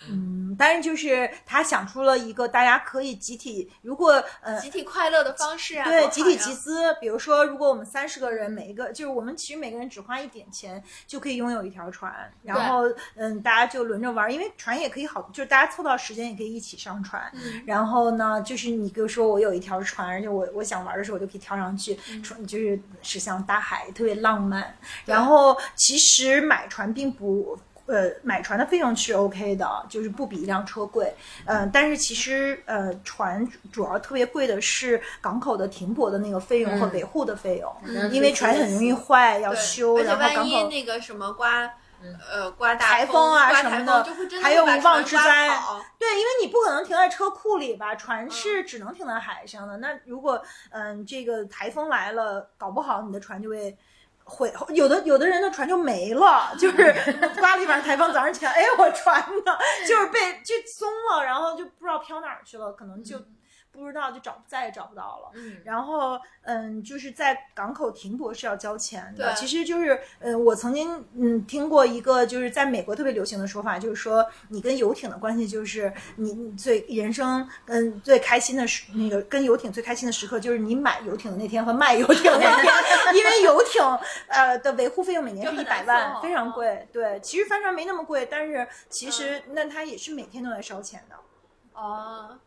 嗯，但是就是他想出了一个大家可以集体，如果呃集体快乐的方式啊，对，集体集资。比如说，如果我们三十个人，每一个就是我们其实每个人只花一点钱就可以拥有一条船，然后嗯，大家就轮着玩儿，因为船也可以好，就是大家凑到时间也可以一起上船。嗯然后呢，就是你比如说我有一条船，而且我我想玩的时候我就可以跳上去，嗯船就是驶向大海，特别浪漫。然后其实买船并不。呃，买船的费用是 OK 的，就是不比一辆车贵。嗯、但是其实呃，船主要特别贵的是港口的停泊的那个费用和嗯维护的费用，嗯因为船很容易坏，要修，然后港口那个什么刮，呃，刮大台风啊什么的还有无妄之灾对，因为你不可能停在车库里吧，船嗯是只能停在海上的。那如果嗯这个台风来了，搞不好你的船就会。毁有的有的人的船就没了，就是 刮了一晚台风，早上起来，哎，我船呢？就是被就松了，然后就不知道飘哪儿去了，可能就不知道就找再也找不到了。嗯然后，嗯，就是在港口停泊是要交钱的。对其实就是，嗯，我曾经嗯听过一个就是在美国特别流行的说法，就是说你跟游艇的关系就是你你最人生嗯最开心的时那个跟游艇最开心的时刻就是你买游艇的那天和卖游艇的那天，因为游艇呃的维护费用每年是一百万，非常贵。对，其实帆船没那么贵，但是其实那它也是每天都在烧钱的。哦，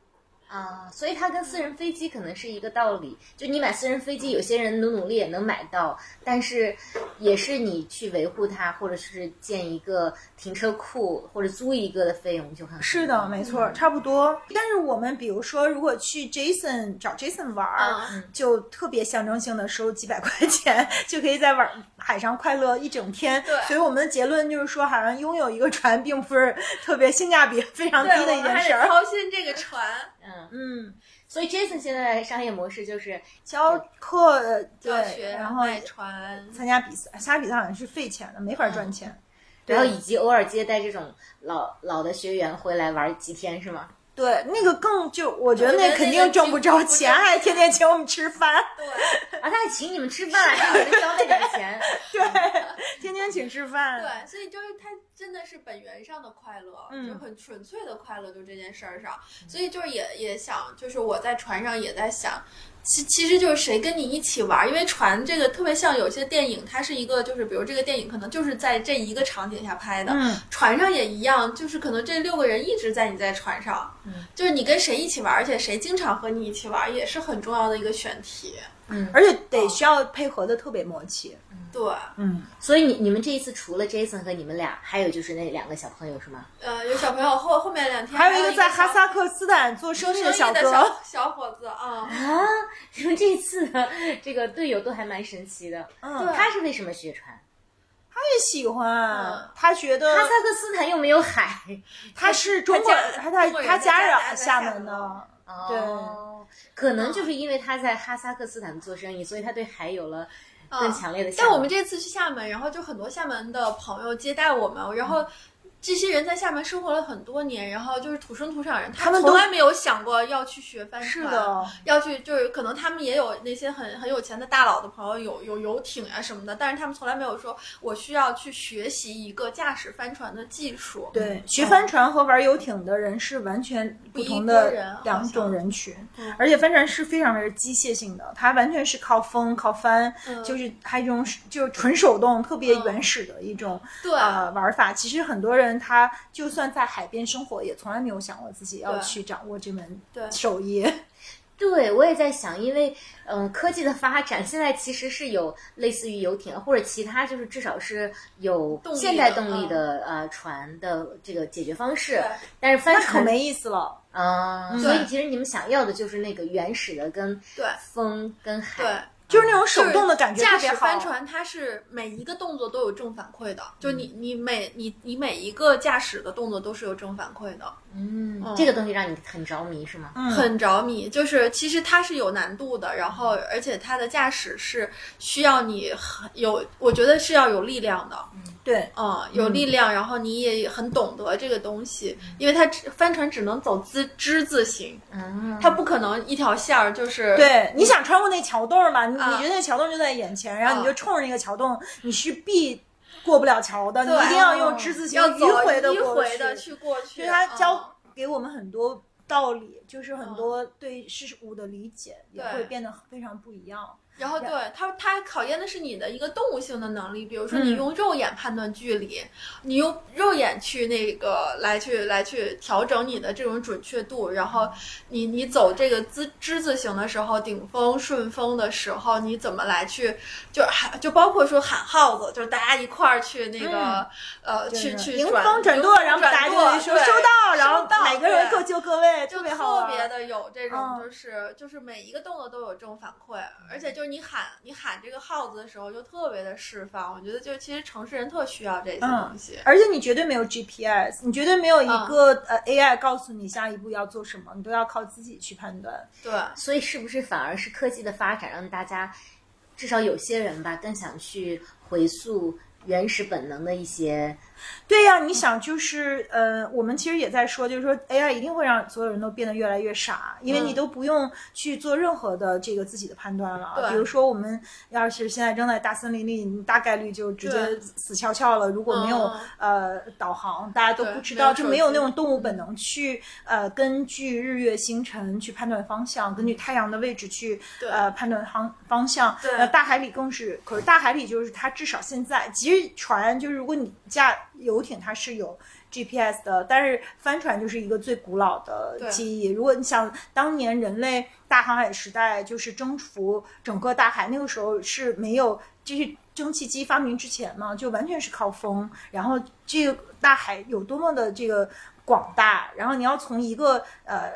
啊，所以它跟私人飞机可能是一个道理。就你买私人飞机，有些人努努力也能买到，但是也是你去维护它，或者是建一个停车库或者租一个的费用就很是的，没错，差不多。但是我们比如说，如果去 Jason 找 Jason 玩儿，嗯就特别象征性的收几百块钱，就可以在玩海上快乐一整天。对所以我们的结论就是说，好像拥有一个船并不是特别性价比非常低，的一件事儿。操心这个船。嗯，嗯，所以 Jason 现在的商业模式就是教课教学，然后卖船，参加比赛，参加比赛好像是费钱的，没法赚钱。对然后以及偶尔接待这种老老的学员回来玩几天是吗？对，那个更就我觉得那肯定挣不着钱，还天天请我们吃饭。对，啊，他还请你们吃饭，让你们交那点钱。对，天天请吃饭。对，所以就是他真的是本源上的快乐，嗯就很纯粹的快乐，就这件事儿上。所以就是也也想，就是我在船上也在想，其其实就是谁跟你一起玩儿，因为船这个特别像有些电影，它是一个就是比如这个电影可能就是在这一个场景下拍的，嗯，船上也一样，就是可能这六个人一直在你在船上，嗯，就是你跟谁一起玩儿，而且谁经常和你一起玩儿，也是很重要的一个选题。而且得需要配合的特别默契。对，嗯，所以你你们这一次除了 Jason 和你们俩，还有就是那两个小朋友是吗？呃，有小朋友后后面两天还有一个在哈萨克斯坦做生意的小哥，的小小伙子啊，啊，你们这一次的这个队友都还蛮神奇的。嗯，他是为什么学船？他也喜欢嗯，他觉得哈萨克斯坦又没有海。他是中国，他他中国人他家他家在长厦门的，哦，可能就是因为他在哈萨克斯坦做生意，所以他对海有了更强烈的向往。但我们这次去厦门，然后就很多厦门的朋友接待我们，然后。这些人在厦门生活了很多年，然后就是土生土长人，他们从来没有想过要去学帆船，是的，要去就是可能他们也有那些很很有钱的大佬的朋友有有游艇啊什么的，但是他们从来没有说我需要去学习一个驾驶帆船的技术。对，学帆船和玩游艇的人是完全不同的两种人群。嗯，而且帆船是非常非常机械性的，它完全是靠风靠帆，嗯。就是它一种就是纯手动、特别原始的一种对。呃玩法。其实很多人他就算在海边生活，也从来没有想过自己要去掌握这门对 手艺。对，我也在想，因为嗯、科技的发展，现在其实是有类似于游艇或者其他，就是至少是有现代动力的、呃船的这个解决方式。但是帆船可没意思了。啊、所以其实你们想要的就是那个原始的跟风跟对海。就是那种手动的感觉驾特别好。驶帆船，它是每一个动作都有正反馈的，就你你每你你每一个驾驶的动作都是有正反馈的，嗯嗯，这个东西让你很着迷是吗？嗯很着迷。就是其实它是有难度的，然后而且它的驾驶是需要你很有，我觉得是要有力量的，对，嗯，有力量，然后你也很懂得这个东西，因为它只帆船只能走之之字形，嗯，它不可能一条线儿就是对，你想穿过那桥洞嘛？你啊你觉得那桥洞就在眼前，然后你啊就冲着那个桥洞，你是必过不了桥的，你一定要用之字形迂回的迂过回的去。过去，就是他嗯教给我们很多道理，就是很多对事物的理解也对会变得非常不一样。然后对它，它考验的是你的一个动物性的能力，比如说你嗯用肉眼判断距离，你用肉眼去那个来去来去调整你的这种准确度，然后你你走这个之之字形的时候，顶峰顺风的时候，你怎么来去就喊就包括说喊号子，就是大家一块儿去那个、呃去去迎风转舵，然后大家说对收到，然后到每个人各就各位，就特别好。特别的有这种，嗯就是、就是每一个动作都有这种反馈，而且就是你喊你喊这个号子的时候，就特别的释放。我觉得就其实城市人特需要这些嗯东西。而且你绝对没有 GPS，你绝对没有一嗯个、呃 AI 告诉你下一步要做什么，你都要靠自己去判断。对，所以是不是反而是科技的发展让大家，至少有些人吧，更想去回溯原始本能的一些对呀、你想就是呃，我们其实也在说，就是说 AI 一定会让所有人都变得越来越傻，因为你嗯都不用去做任何的这个自己的判断了。对比如说我们要是现在扔在大森林里，你大概率就直接死翘翘了。如果没有、嗯呃导航，大家都不知道，就没有那种动物本能去呃根据日月星辰去判断方向，根据太阳的位置去呃判断方方向。对呃，大海里更是，可是大海里就是它至少现在，其实船就是如果你驾游艇，它是有 GPS 的，但是帆船就是一个最古老的对记忆。如果你想当年人类大航海时代，就是征服整个大海，那个时候是没有就是蒸汽机发明之前嘛，就完全是靠风。然后这个大海有多么的这个广大，然后你要从一个呃。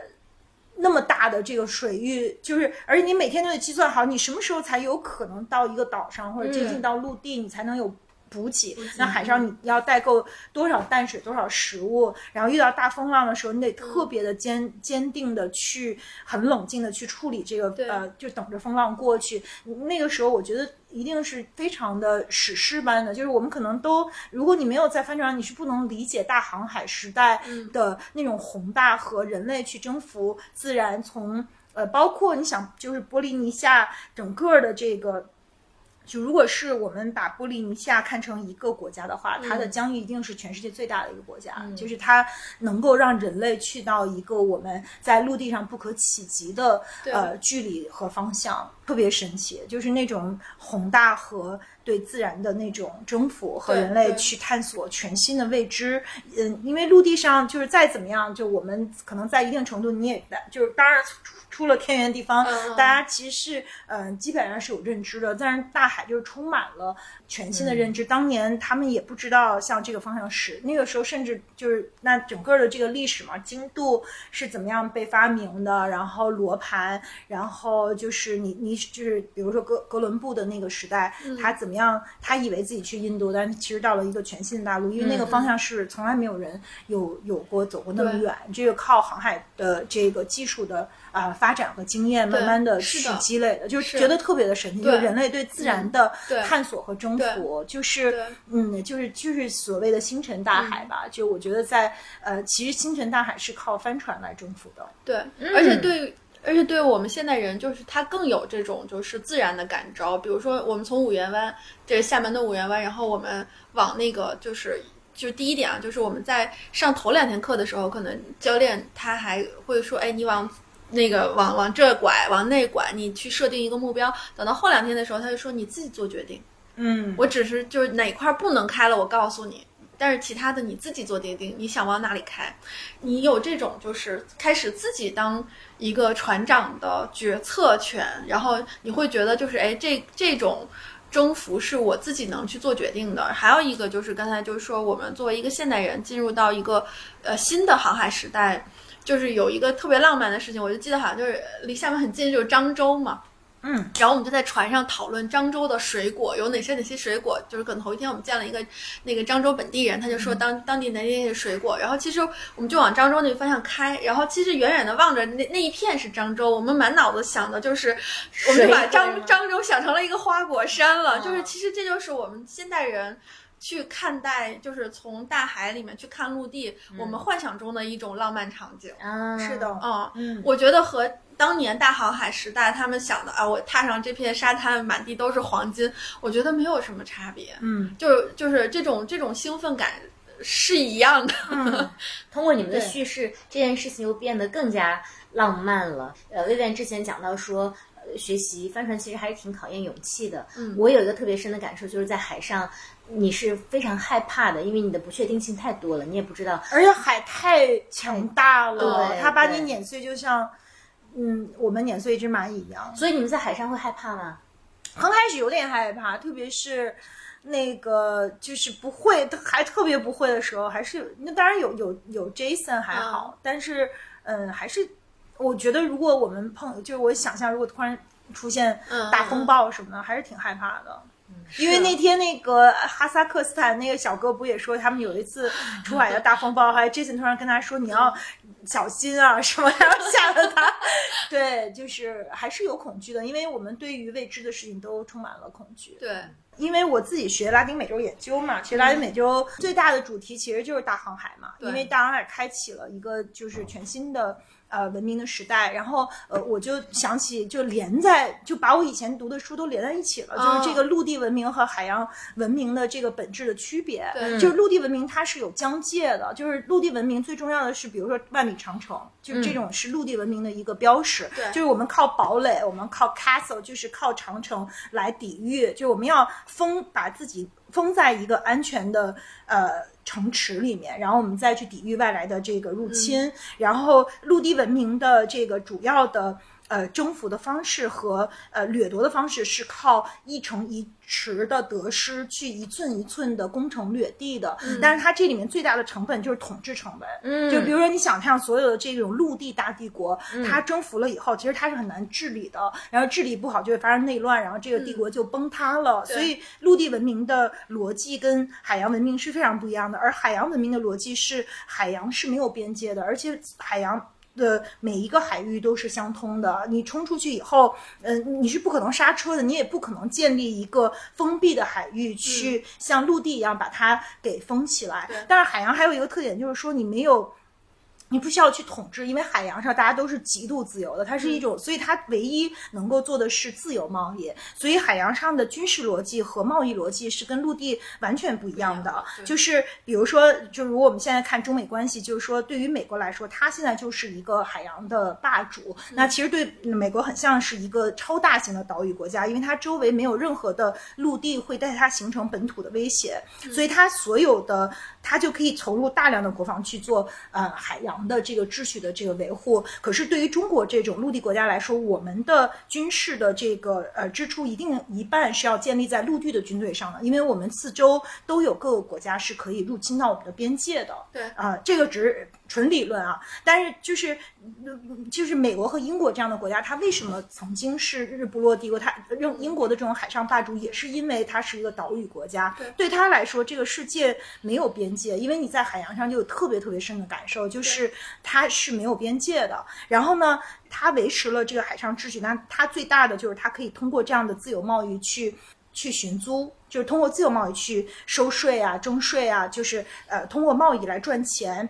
那么大的这个水域，就是，而且你每天都得计算好，你什么时候才有可能到一个岛上或者接近到陆地，你才能有补给。那海上你要带够多少淡水、多少食物，然后遇到大风浪的时候，你得特别的坚坚定的去，很冷静的去处理这个对呃，就等着风浪过去。那个时候，我觉得一定是非常的史诗般的，就是我们可能都，如果你没有在帆船上，你是不能理解大航海时代的那种宏大和人类去征服自然从。呃，包括你想，就是波利尼夏整个的这个就如果是我们把波利尼西亚看成一个国家的话，它的疆域一定是全世界最大的一个国家，就是它能够让人类去到一个我们在陆地上不可企及的呃距离和方向，特别神奇，就是那种宏大和对自然的那种征服和人类去探索全新的未知。嗯，因为陆地上就是再怎么样，就我们可能在一定程度你也就是当然出出了天圆地方，大家其实是嗯、呃基本上是有认知的，但是大海就是充满了全新的认知。当年他们也不知道向这个方向使，那个时候甚至就是那整个的这个历史嘛，经度是怎么样被发明的，然后罗盘，然后就是你你就是比如说哥哥伦布的那个时代，他怎么样？他以为自己去印度，但是其实到了一个全新的大陆，因为那个方向是从来没有人有有过走过那么远，这个靠航海的这个技术的啊、发展和经验，慢慢的去是积累的，就是是觉得特别的神奇，就是人类对自然的探索和征服，就是嗯，就是就是所谓的星辰大海吧。就我觉得在呃，其实星辰大海是靠帆船来征服的。对，而且对。而且对我们现代人，就是他更有这种就是自然的感召。比如说，我们从五缘湾，这是厦门的五缘湾，然后我们往那个就是就第一点啊，就是我们在上头两天课的时候，可能教练他还会说，哎，你往那个往往这拐，往那拐，你去设定一个目标。等到后两天的时候，他就说你自己做决定。嗯，我只是就是哪块不能开了，我告诉你。但是其他的你自己做决定，你想往哪里开，你有这种就是开始自己当一个船长的决策权，然后你会觉得就是哎，这这种征服是我自己能去做决定的。还有一个就是刚才就是说，我们作为一个现代人进入到一个呃新的航海时代，就是有一个特别浪漫的事情，我就记得好像就是离厦门很近，就是漳州嘛。嗯，然后我们就在船上讨论漳州的水果有哪些哪些水果，就是可能头一天我们见了一个那个漳州本地人，他就说当当地哪哪些水果，然后其实我们就往漳州那个方向开，然后其实远远的望着那那一片是漳州，我们满脑子想的就是，我们就把漳漳州想成了一个花果山了，哦就是其实这就是我们现代人。去看待，就是从大海里面去看陆地，我们幻想中的一种浪漫场景。啊，是的，嗯，嗯，我觉得和当年大航海时代他们想的啊，我踏上这片沙滩，满地都是黄金，我觉得没有什么差别。嗯就是就是这种这种兴奋感是一样的。嗯，通过你们的叙事，这件事情又变得更加浪漫了。呃，薇薇之前讲到说。呃学习帆船其实还是挺考验勇气的。嗯我有一个特别深的感受，就是在海上，你是非常害怕的，因为你的不确定性太多了，你也不知道。而且海太强大了，它把你碾碎，就像嗯我们碾碎一只蚂蚁一样。所以你们在海上会害怕吗？刚开始有点害怕，特别是那个就是不会，还特别不会的时候，还是有那当然有有有 Jason 还好，但是嗯，还是我觉得如果我们碰，就是我想象如果突然出现嗯大风暴什么的，还是挺害怕的。因为那天那个哈萨克斯坦那个小哥不也说，他们有一次出海的大风暴，还 Jason 突然跟他说你要小心啊什么，然 后吓得他，对，就是还是有恐惧的，因为我们对于未知的事情都充满了恐惧。对，因为我自己学拉丁美洲研究嘛，学拉丁美洲最大的主题其实就是大航海嘛，因为大航海开启了一个就是全新的。呃，文明的时代，然后呃，我就想起，就连在，就把我以前读的书都连在一起了，哦就是这个陆地文明和海洋文明的这个本质的区别。对就是陆地文明它是有疆界的，就是陆地文明最重要的是，比如说万里长城，就是这种是陆地文明的一个标识。对就是我们靠堡垒，我们靠 castle，就是靠长城来抵御，就是我们要封把自己封在一个安全的呃城池里面，然后我们再去抵御外来的这个入侵。然后陆地文明的这个主要的。呃，征服的方式和呃掠夺的方式是靠一城一池的得失去一寸一寸的攻城掠地的，但是它这里面最大的成本就是统治成本。嗯就比如说你想象所有的这种陆地大帝国，它征服了以后，其实它是很难治理的，然后治理不好就会发生内乱，然后这个帝国就崩塌了。所以陆地文明的逻辑跟海洋文明是非常不一样的，而海洋文明的逻辑是海洋是没有边界的，而且海洋。的每一个海域都是相通的，你冲出去以后，嗯、你是不可能刹车的，你也不可能建立一个封闭的海域去像陆地一样把它给封起来。对但是海洋还有一个特点，就是说你没有。你不需要去统治，因为海洋上大家都是极度自由的，它是一种，所以它唯一能够做的是自由贸易。所以海洋上的军事逻辑和贸易逻辑是跟陆地完全不一样的。就是比如说，就如果我们现在看中美关系，就是说对于美国来说，它现在就是一个海洋的霸主。那其实对美国很像是一个超大型的岛屿国家，因为它周围没有任何的陆地会对它形成本土的威胁，所以它所有的它就可以投入大量的国防去做呃海洋的这个秩序的这个维护。可是对于中国这种陆地国家来说，我们的军事的这个呃支出一定一半是要建立在陆地的军队上的，因为我们四周都有各个国家是可以入侵到我们的边界的。对啊、这个只是纯理论啊，但是就是嗯就是美国和英国这样的国家，它为什么曾经是日不落帝国？它用英国的这种海上霸主，也是因为它是一个岛屿国家。对对他来说，这个世界没有边界，因为你在海洋上就有特别特别深的感受，就是它是没有边界的。然后呢，它维持了这个海上秩序，那它最大的就是它可以通过这样的自由贸易去。去寻租，就是通过自由贸易去收税啊、征税啊，就是呃通过贸易来赚钱。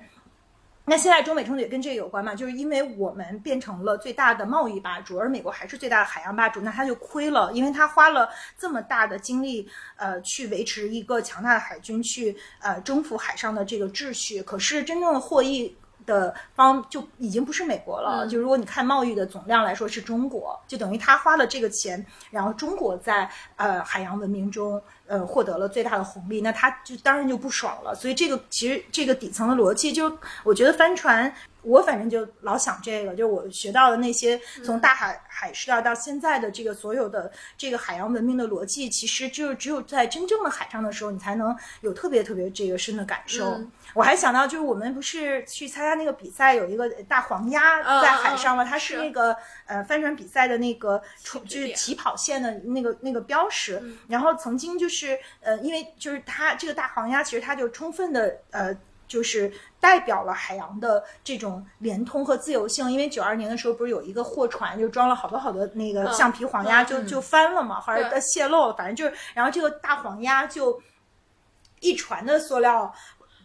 那现在中美冲突也跟这个有关嘛？就是因为我们变成了最大的贸易霸主，而美国还是最大的海洋霸主，那他就亏了，因为他花了这么大的精力，呃，去维持一个强大的海军，去呃征服海上的这个秩序。可是真正的获益的方就已经不是美国了，就如果你看贸易的总量来说是中国，就等于他花了这个钱，然后中国在呃海洋文明中呃获得了最大的红利，那他就当然就不爽了。所以这个其实这个底层的逻辑，就我觉得帆船。我反正就老想这个，就我学到的那些从大海海事啊到现在的这个所有的这个海洋文明的逻辑，其实就是只有在真正的海上的时候，你才能有特别特别这个深的感受。嗯我还想到，就是我们不是去参加那个比赛，有一个大黄鸭嗯在海上嘛？它是是那个呃帆船比赛的那个冲就是起跑线的那个那个标识。然后曾经就是呃，因为就是它这个大黄鸭，其实它就充分的呃。就是代表了海洋的这种连通和自由性，因为九二年的时候不是有一个货船就装了好多好多那个嗯橡皮黄鸭就、就翻了嘛，后来对。泄漏了，反正就是，然后这个大黄鸭就一船的塑料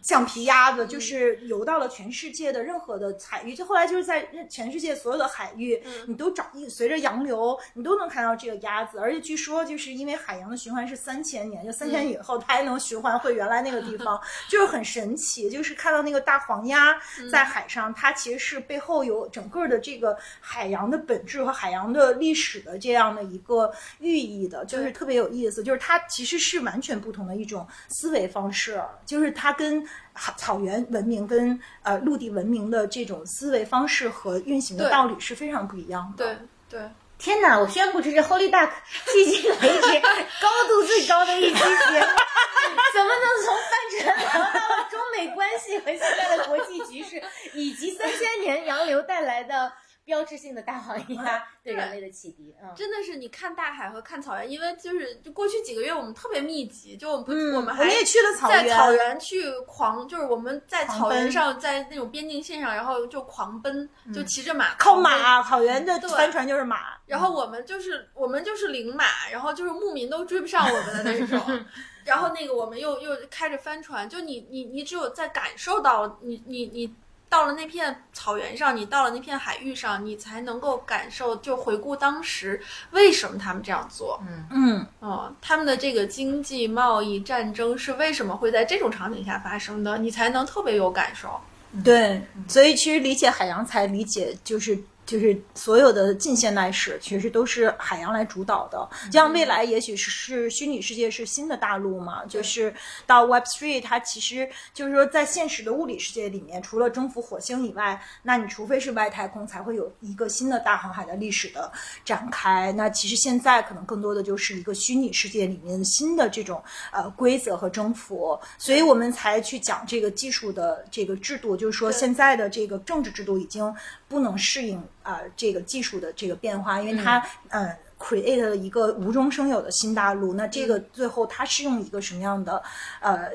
橡皮鸭子，就是游到了全世界的任何的海域，就后来就是在全世界所有的海域，你都找随着洋流，你都能看到这个鸭子，而且据说就是因为海洋的循环是三千年，就三千年以后它还能循环回原来那个地方，就是很神奇，就是看到那个大黄鸭在海上，它其实是背后有整个的这个海洋的本质和海洋的历史的这样的一个寓意的，就是特别有意思，就是它其实是完全不同的一种思维方式，就是它跟草草原文明跟呃陆地文明的这种思维方式和运行的道理是非常不一样的。对对，天哪！我宣布这是 Holy Duck 迄今为止高度最高的一期节目，怎么能从帆船聊到了中美关系和现在的国际局势，以及三千年洋流带来的标志性的大黄鸭 对人类的启迪？嗯，真的是你看大海和看草原，因为就是就过去几个月我们特别密集，就我们不、嗯，我们还也去了草原，在草原去狂，就是我们在草原上，在那种边境线上，然后就狂奔，就骑着马靠马，草原的对帆船就是马。然后我们就是我们就是领马，然后就是牧民都追不上我们的那种。然后那个我们又又开着帆船，就你你你只有在感受到你你你到了那片草原上，你到了那片海域上，你才能够感受，就回顾当时为什么他们这样做。嗯嗯，哦，他们的这个经济、贸易、战争是为什么会在这种场景下发生的？你才能特别有感受。对，所以其实理解海洋才理解就是。就是所有的近现代史，其实都是海洋来主导的。就像未来，也许是是虚拟世界是新的大陆嘛，就是到 Web Three，它其实就是说，在现实的物理世界里面，除了征服火星以外，那你除非是外太空，才会有一个新的大航海的历史的展开。那其实现在可能更多的就是一个虚拟世界里面新的这种呃规则和征服，所以我们才去讲这个技术的这个制度，就是说现在的这个政治制度已经不能适应啊、呃、这个技术的这个变化，因为它嗯。呃 create 了一个无中生有的新大陆，那这个最后它是用一个什么样的呃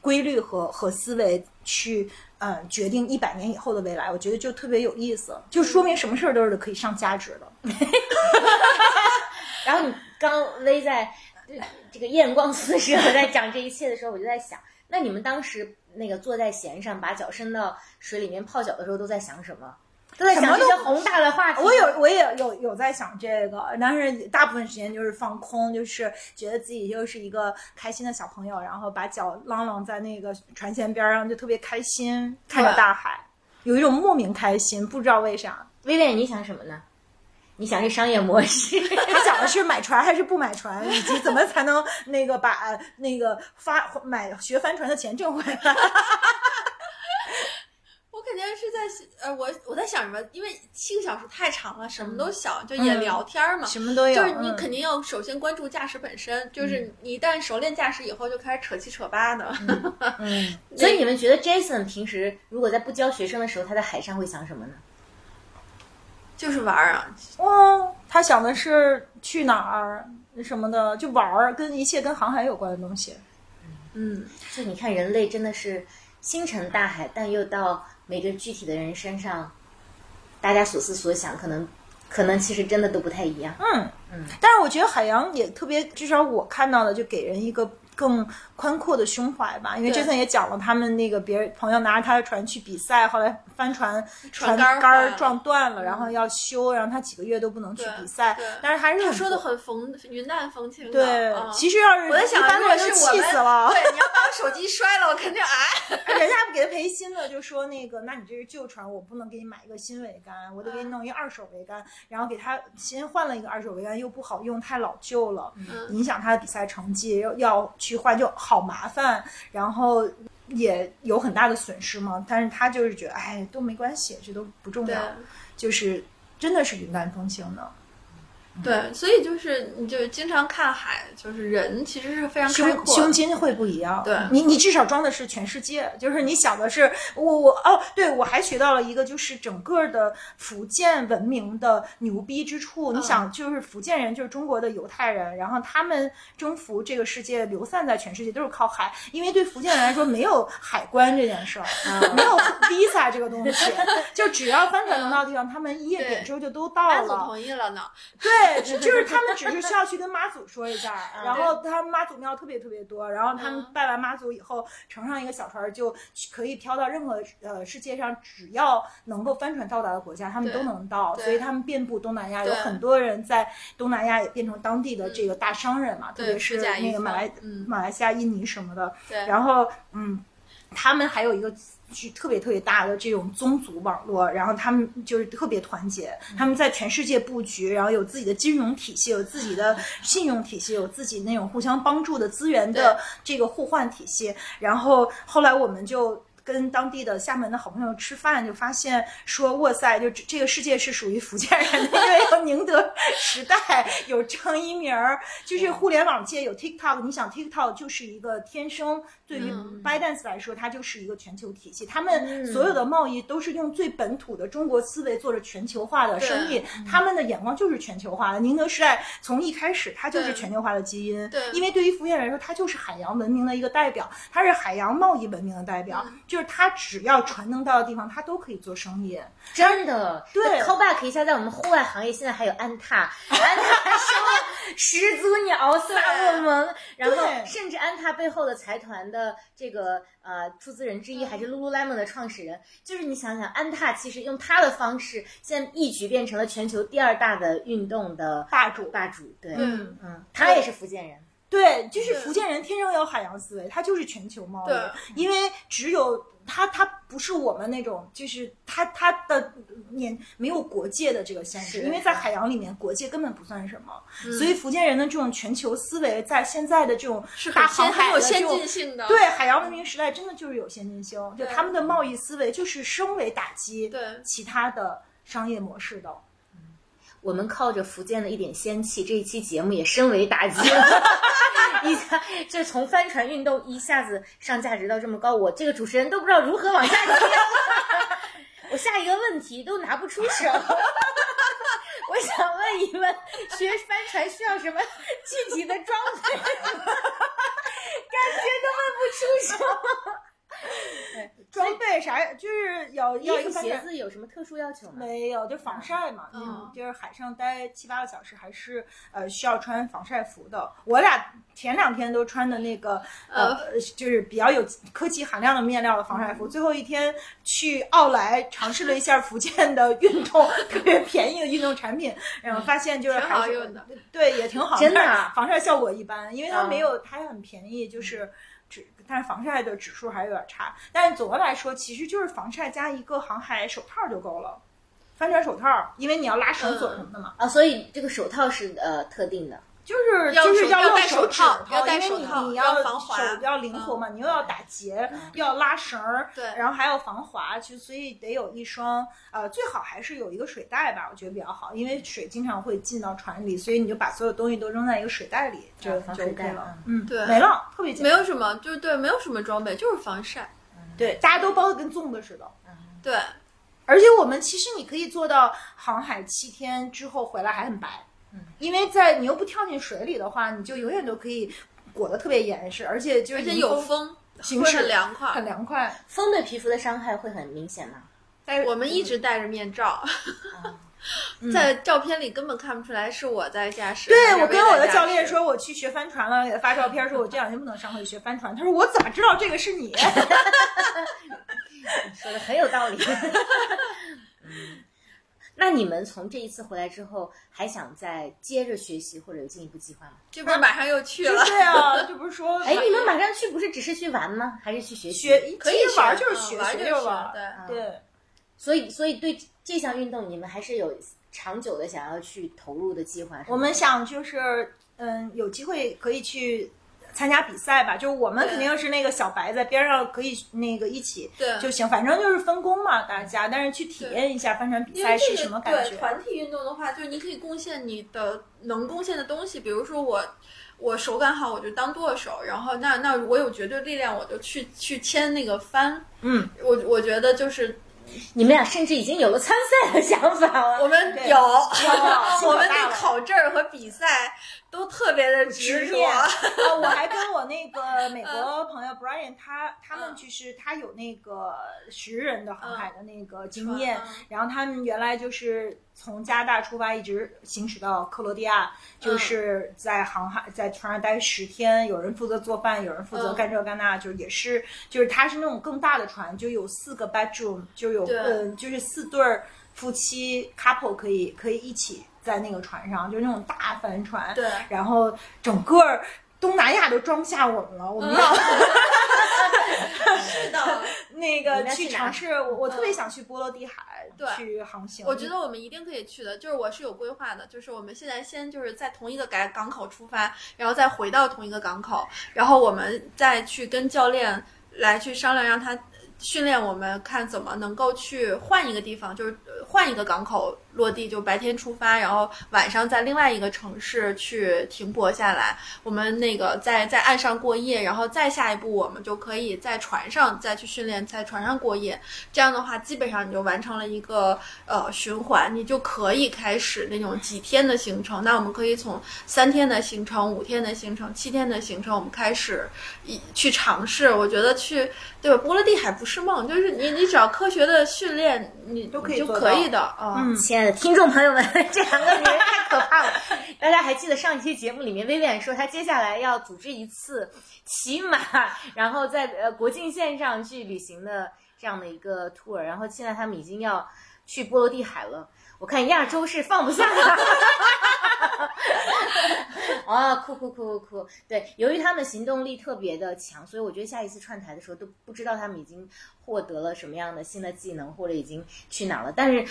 规律和和思维去呃决定一百年以后的未来？我觉得就特别有意思，就说明什么事儿都是可以上价值的。然后你刚微在呃这个艳光四射地在讲这一切的时候，我就在想，那你们当时那个坐在弦上，把脚伸到水里面泡脚的时候，都在想什么？都在想一些宏大的话题。我有，我也有有在想这个，但是大部分时间就是放空，就是觉得自己就是一个开心的小朋友，然后把脚啷啷在那个船舷边上，就特别开心，看着大海，有一种莫名开心，不知道为啥。薇薇，你想什么呢？你想是商业模式？他想的是买船还是不买船，以及怎么才能那个把那个发买学帆船的钱挣回来。我肯定是在呃，我我在想什么？因为七个小时太长了，什么都想，就也聊天嘛。什么都有，就是你嗯肯定要首先关注驾驶本身，就是你一旦熟练驾驶以后，就开始扯七扯八的。嗯，所以你们觉得 Jason 平时如果在不教学生的时候，他在海上会想什么呢？就是玩儿啊，哦，他想的是去哪儿什么的，就玩儿，跟一切跟航海有关的东西。嗯，就你看，人类真的是星辰大海，但又到每个具体的人身上，大家所思所想，可能可能其实真的都不太一样。嗯嗯，但是我觉得海洋也特别，至少我看到的就给人一个更宽阔的胸怀吧。因为对 Jason 也讲了，他们那个别人朋友拿着他的船去比赛，后来帆船船杆撞断了，然后要修，然后他几个月都不能去比赛。但是还是他说的很风云淡风轻的。对嗯。其实要是我在想，一般人就气果是我们死了。对，你要把我手机摔了，我肯定哎。人家不给他赔新的，就说那个，那你这是旧船，我不能给你买一个新桅杆，我得给你弄一二手桅杆，然后给他先换了一个二手桅杆，又不好用，太老旧了，嗯影响他的比赛成绩，要要去换就好麻烦。然后也有很大的损失嘛。但是他就是觉得，哎，都没关系，这都不重要，就是真的是云淡风轻的。对，所以就是你就经常看海，就是人其实是非常开阔。胸襟会不一样。对你，你至少装的是全世界，就是你想的是我我哦，对我还学到了一个，就是整个的福建文明的牛逼之处。嗯你想，就是福建人就是中国的犹太人，然后他们征服这个世界，流散在全世界都是靠海，因为对福建人来说没有海关这件事儿，没有 visa 这个东西，就只要帆船能到地方，他们一夜点之后就都到了。同意了呢，对，就 就是他们只是需要去跟妈祖说一下，嗯 然后他们妈祖庙特别特别多，然后他们嗯。拜完妈祖以后，乘上一个小船就可以飘到任何呃世界上只要能够帆船到达的国家，他们都能到，所以他们遍布东南亚，有很多人在东南亚也变成当地的这个大商人嘛，特别是那个马来嗯。马来西亚、印尼什么的，对，然后嗯，他们还有一个是特别特别大的这种宗族网络，然后他们就是特别团结，他们在全世界布局，然后有自己的金融体系，有自己的信用体系，有自己那种互相帮助的资源的这个互换体系。然后后来我们就。跟当地的厦门的好朋友吃饭，就发现说，哇塞，就这这个世界是属于福建人的，因为有宁德时代，有张一鸣儿，就是互联网界有 TikTok。你想 TikTok 就是一个天生对于嗯。ByteDance 来说，它就是一个全球体系，他们所有的贸易都是用最本土的中国思维做着全球化的生意，他们的眼光就是全球化的。宁德时代从一开始，它就是全球化的基因，对。因为对于福建人来说，它就是海洋文明的一个代表，它是海洋贸易文明的代表，嗯就是他只要船能到的地方，他都可以做生意。真的，对 call back 一下，在我们户外行业，现在还有安踏，安踏收了 始祖鸟、萨洛蒙，然后甚至安踏背后的财团的这个呃出资人之一，还是 Lululemon 的创始人。就是你想想，安踏其实用他的方式，现在一举变成了全球第二大的运动的霸主霸主。对，嗯嗯，他也是福建人。对，就是福建人天生有海洋思维，他就是全球贸易对，因为只有他，他不是我们那种，就是他他的年没有国界的这个限制，是因为在海洋里面国界根本不算什么，嗯。所以福建人的这种全球思维，在现在的这种是大航很先进性的，对海洋文明时代，真的就是有先进性，就他们的贸易思维就是升维打击对。其他的商业模式的。我们靠着福建的一点仙气，这一期节目也深为打击了。一下就从帆船运动一下子上价值到这么高，我这个主持人都不知道如何往下接了。我下一个问题都拿不出手。我想问一问，学帆船需要什么具体的装备？感觉都问不出手。装备啥？就是有衣要一服鞋个帆船子有什么特殊要求吗？没有，就防晒嘛，嗯嗯，就是海上待七八个小时，还是呃需要穿防晒服的。我俩前两天都穿的那个呃，就是比较有科技含量的面料的防晒服，最后一天去奥莱尝试了一下福建的运动 特别便宜的运动产品，然后发现就是挺还是好用的，对，也挺好，真的防晒效果一般，因为它嗯没有，它很便宜，就是。指，但是防晒的指数还是有点差。但是总的来说，其实就是防晒加一个航海手套就够了，帆船手套，因为你要拉绳索什么的嘛。啊，所以这个手套是呃特定的。就是要就是要戴手套要头，因为你戴手套你要防滑手要灵活嘛，你又要打结，又要拉绳儿，对然后还要防滑，其实所以得有一双呃，最好还是有一个水袋吧，我觉得比较好，因为水经常会进到船里，所以你就把所有东西都扔在一个水袋里，就就 OK 了嗯。嗯，对没了，特别简单。没有什么，就是对，没有什么装备，就是防晒。对，大家都包的跟粽子似的。对，而且我们其实你可以做到航海七天之后回来还很白，嗯，因为在你又不跳进水里的话，你就永远都可以裹得特别严实，而且就是而且有风，会行驶很凉快。很凉快。风对皮肤的伤害会很明显吗？但是我们一直戴着面罩，嗯在照片里根本看不出来是我在驾驶。对我跟我的教练说，我去学帆船了，给他发照片说，我这两天不能上课去学帆船。他说我怎么知道这个是你？说的很有道理。嗯，那你们从这一次回来之后，还想再接着学习或者有进一步计划吗？这不是马上又去了？对啊，这不是说 哎，你们马上去不是只是去玩吗？还是去学习？学可以玩学就是学，嗯玩就是玩。对对。所以，所以对这项运动，你们还是有长久的想要去投入的计划。我们想就是，嗯，有机会可以去参加比赛吧，就是我们肯定是那个小白在边上可以那个一起对就行，反正就是分工嘛，大家，但是去体验一下帆船比赛是什么感觉？对团体运动的话，就是你可以贡献你的能贡献的东西，比如说我。我手感好，我就当舵手，然后那那我有绝对力量，我就去去牵那个帆。嗯，我我觉得就是你们俩甚至已经有了参赛的想法了。我们有，有 我们大了对考证儿和比赛都特别的执着。执念。呃，我还跟我那个美国朋友 Brian，他他们嗯。就是他有那个十人的航海的那个经验嗯，然后他们原来就是从加拿大出发，一直行驶到克罗地亚，就是在航海在船上待十天，有人负责做饭，有人负责嗯。干这干那，就也是就是他是那种更大的船，就有四个 bedroom，就有嗯就是四对儿夫妻 couple 可以可以一起在那个船上，就是那种大帆船。对然后整个东南亚都装不下我们了，我们要、是的，你那个去尝试。我我特别想去波罗的海对去航行。我觉得我们一定可以去的，就是我是有规划的，就是我们现在先就是在同一个港港口出发，然后再回到同一个港口，然后我们再去跟教练来去商量，让他训练我们看怎么能够去换一个地方，就是呃换一个港口落地，就白天出发，然后晚上在另外一个城市去停泊下来，我们那个在在岸上过夜，然后再下一步我们就可以在船上再去训练，在船上过夜。这样的话，基本上你就完成了一个呃循环，你就可以开始那种几天的行程。那我们可以从三天的行程、五天的行程、七天的行程，我们开始一去尝试。我觉得去对吧？波罗的海不是梦，就是你你只要科学的训练，你都可以做可以的啊。嗯亲爱的听众朋友们，这两个女人太可怕了。大家还记得上一期节目里面，薇薇安说她接下来要组织一次骑马，然后在呃国境线上去旅行的这样的一个 tour，然后现在他们已经要去波罗的海了。我看亚洲是放不下的。哦，哭哭哭哭哭！对，由于他们行动力特别的强，所以我觉得下一次串台的时候都不知道他们已经获得了什么样的新的技能，或者已经去哪了。但是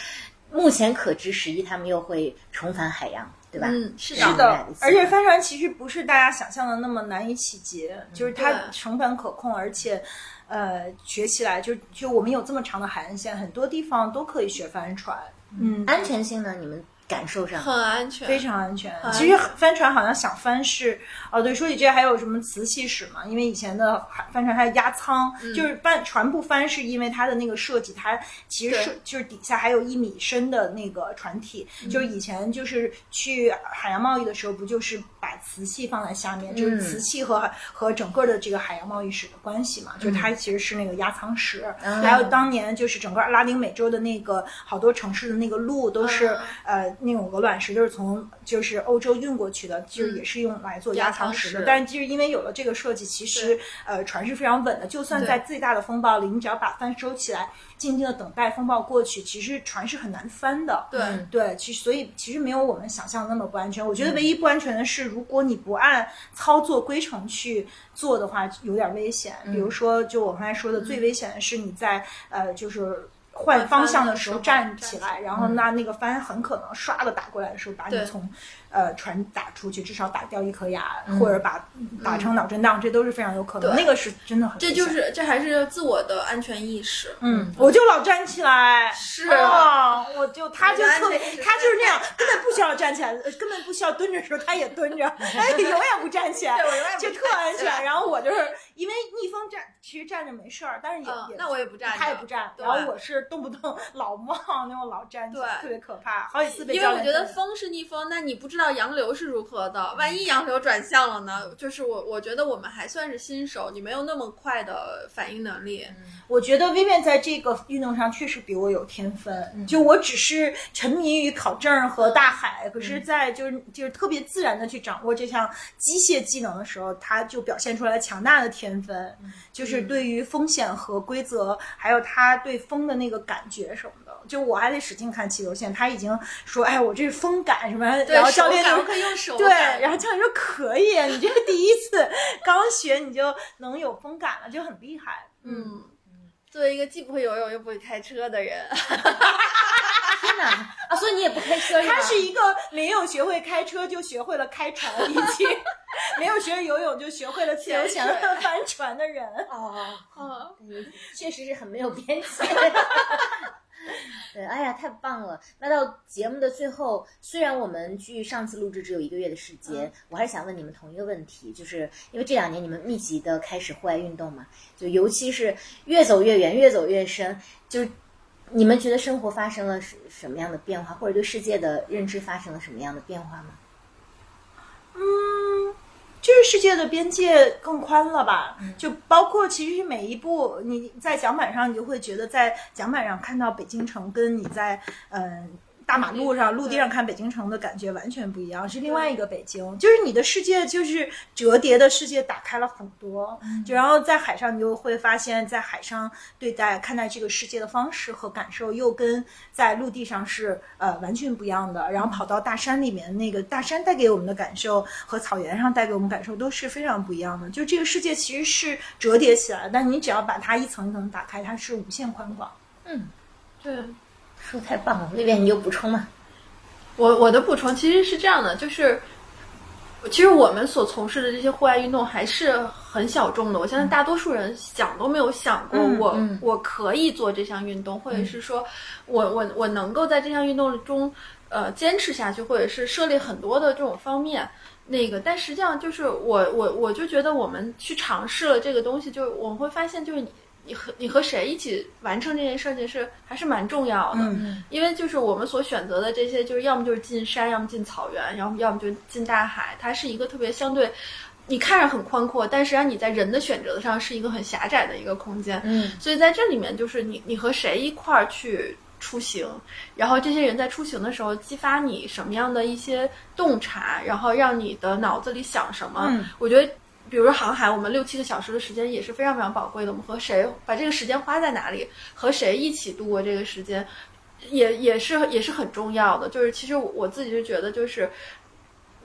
目前可知，十一他们又会重返海洋，对吧？嗯，是是的，而且帆船其实不是大家想象的那么难以企及，就是它成本可控，而且，呃，学起来就就我们有这么长的海岸线，很多地方都可以学帆船。嗯，安全性呢？你们感受上？很安全，非常安全。其实帆船好像想翻是，哦，对，说起这还有什么瓷器史嘛？因为以前的海帆船还有压舱，嗯就是帆船不翻，是因为它的那个设计，它其实是就是底下还有一米深的那个船体。嗯就是以前就是去海洋贸易的时候，不就是把瓷器放在下面，就是嗯瓷器和和整个的这个海洋贸易史的关系嘛？就是它其实是那个压舱石，嗯还有当年就是整个拉丁美洲的那个好多城市的那个路都是、嗯呃那种鹅卵石，就是从就是欧洲运过去的，就是也是用来做压舱石的。但是就是因为有了这个设计，其实呃船是非常稳的，就算在最大的风暴里，你只要把帆收起来，静静的等待风暴过去，其实船是很难翻的。对对，其实所以其实没有我们想象的那么不安全。我觉得唯一不安全的是，如果你不按操作规程去做的话，有点危险。比如说，就我刚才说的，最危险的是你在呃，就是。换方向的时候站起来，然后那那个帆很可能唰的打过来的时候，把你从呃传打出去，至少打掉一颗牙，或者把打成脑震荡，这都是非常有可能。那个是真的很，这就是这还是自我的安全意识。嗯，我就老站起来，是啊，我就他就特别他就是那样，根本不需要站起来，呃 根本不需要蹲着的时候他也蹲着，哎，永远不站起来对我永远，不就特安全。然后我就是因为逆风站，其实站着没事儿，但是也也嗯那我也不站他也不站，然后我是动不动老冒 那种老站起来，对。特别可怕，好几次被因为我觉得风是逆风，那你不知道洋流是如何的，万一洋流转向了呢？就是我我觉得我们还算是新手，你没有那么快的反应能力。我觉得 Vivian 在这个运动上确实比我有天分，就我只是沉迷于考证和大海，可是，在就是就是特别自然的去掌握这项机械技能的时候，他就表现出来强大的天分，就是对于风险和规则，还有他对风的那个感觉什么的。就我还得使劲看气流线，他已经说，哎，我这风感什么，对然后教练就可以用手对，然后教练说可以，啊你这个第一次刚学你就能有风感了，就很厉害。嗯，作为一个既不会游泳又不会开车的人，天哪！啊，所以你也不开车是吧？他是一个没有学会开车就学会了开船，以及 没有学游泳就学会了自由潜潜水帆船的人。哦，嗯，确实是很没有边界。对，哎呀，太棒了！那到节目的最后，虽然我们距上次录制只有一个月的时间，我还是想问你们同一个问题，就是因为这两年你们密集的开始户外运动嘛，就尤其是越走越远，越走越深，就是你们觉得生活发生了什什么样的变化，或者对世界的认知发生了什么样的变化吗？嗯，就是世界的边界更宽了吧？就包括其实每一步你在讲板上，你就会觉得在讲板上看到北京城，跟你在嗯。大马路上、陆地上看北京城的感觉完全不一样，是另外一个北京。就是你的世界，就是折叠的世界打开了很多。就然后在海上，你就会发现，在海上对待看待这个世界的方式和感受，又跟在陆地上是呃完全不一样的。然后跑到大山里面，那个大山带给我们的感受和草原上带给我们感受都是非常不一样的。就这个世界其实是折叠起来，但你只要把它一层一层打开，它是无限宽广。嗯对。说太棒了，那边你有补充吗？我我的补充其实是这样的，就是其实我们所从事的这些户外运动还是很小众的。我相信大多数人想都没有想过我，嗯我可以做这项运动，或者是说我我我能够在这项运动中呃坚持下去，或者是涉猎很多的这种方面。那个，但实际上就是我我我就觉得我们去尝试了这个东西，就是我们会发现，就是你你和你和谁一起完成这件事情是还是蛮重要的。嗯因为就是我们所选择的这些，就是要么就是进山，要么进草原，然后要么就进大海。它是一个特别相对，你看着很宽阔，但实际上你在人的选择上是一个很狭窄的一个空间。嗯所以在这里面，就是你你和谁一块儿去出行，然后这些人在出行的时候激发你什么样的一些洞察，然后让你的脑子里想什么。嗯我觉得。比如说航海，我们六七个小时的时间也是非常非常宝贵的。我们和谁把这个时间花在哪里，和谁一起度过这个时间，也也是也是很重要的。就是其实我自己就觉得，就是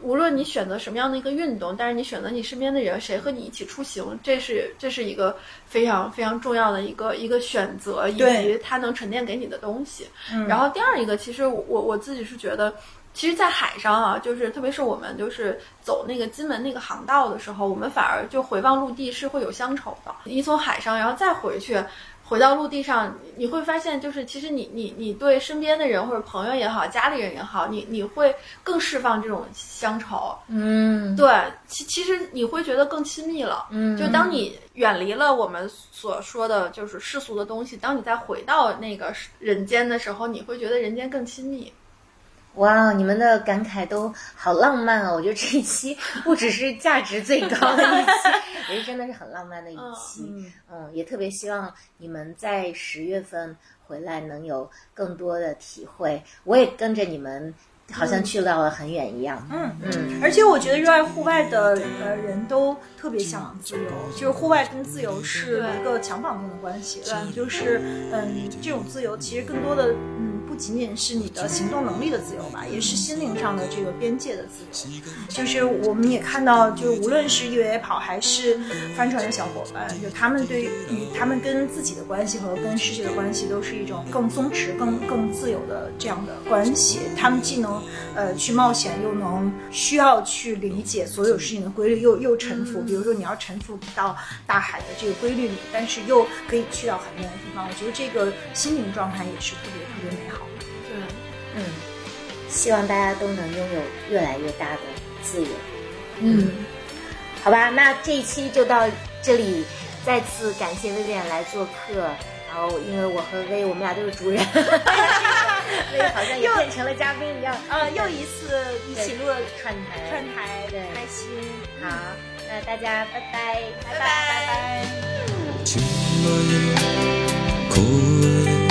无论你选择什么样的一个运动，但是你选择你身边的人，谁和你一起出行，这是这是一个非常非常重要的一个一个选择，以及它能沉淀给你的东西。嗯然后第二一个，其实我我自己是觉得。其实，在海上啊，就是特别是我们就是走那个金门那个航道的时候，我们反而就回望陆地是会有乡愁的。你从海上，然后再回去，回到陆地上，你会发现，就是其实你你你对身边的人或者朋友也好，家里人也好，你你会更释放这种乡愁。嗯对，其其实你会觉得更亲密了。嗯就当你远离了我们所说的就是世俗的东西，当你再回到那个人间的时候，你会觉得人间更亲密。哇，你们的感慨都好浪漫哦！我觉得这一期 不只是价值最高的一期，也是真的是很浪漫的一期。嗯嗯，也特别希望你们在十月份回来能有更多的体会。我也跟着你们，好像去到了很远一样。嗯嗯而且我觉得热爱户外的呃人都特别向往自由，就是户外跟自由是一个强绑定的关系。对就是嗯，这种自由其实更多的嗯不仅仅是你的行动能力的自由吧，也是心灵上的这个边界的自由。就是我们也看到，就无论是越野跑还是帆船的小伙伴，就他们对于他们跟自己的关系和跟世界的关系，都是一种更松弛、更更自由的这样的关系。他们既能呃去冒险，又能需要去理解所有事情的规律，又又沉浮。比如说你要沉浮到大海的这个规律里，但是又可以去到很远的地方。我觉得这个心灵状态也是特别特别美好的。对，嗯，希望大家都能拥有越来越大的自由。嗯，好吧，那这一期就到这里，再次感谢薇薇安来做客。然后，因为我和薇，我们俩都是主人，薇 好像也变成了嘉宾一样。呃，又一次一起录了串台，串台，对开心。好，那大家拜拜，拜拜。千万公園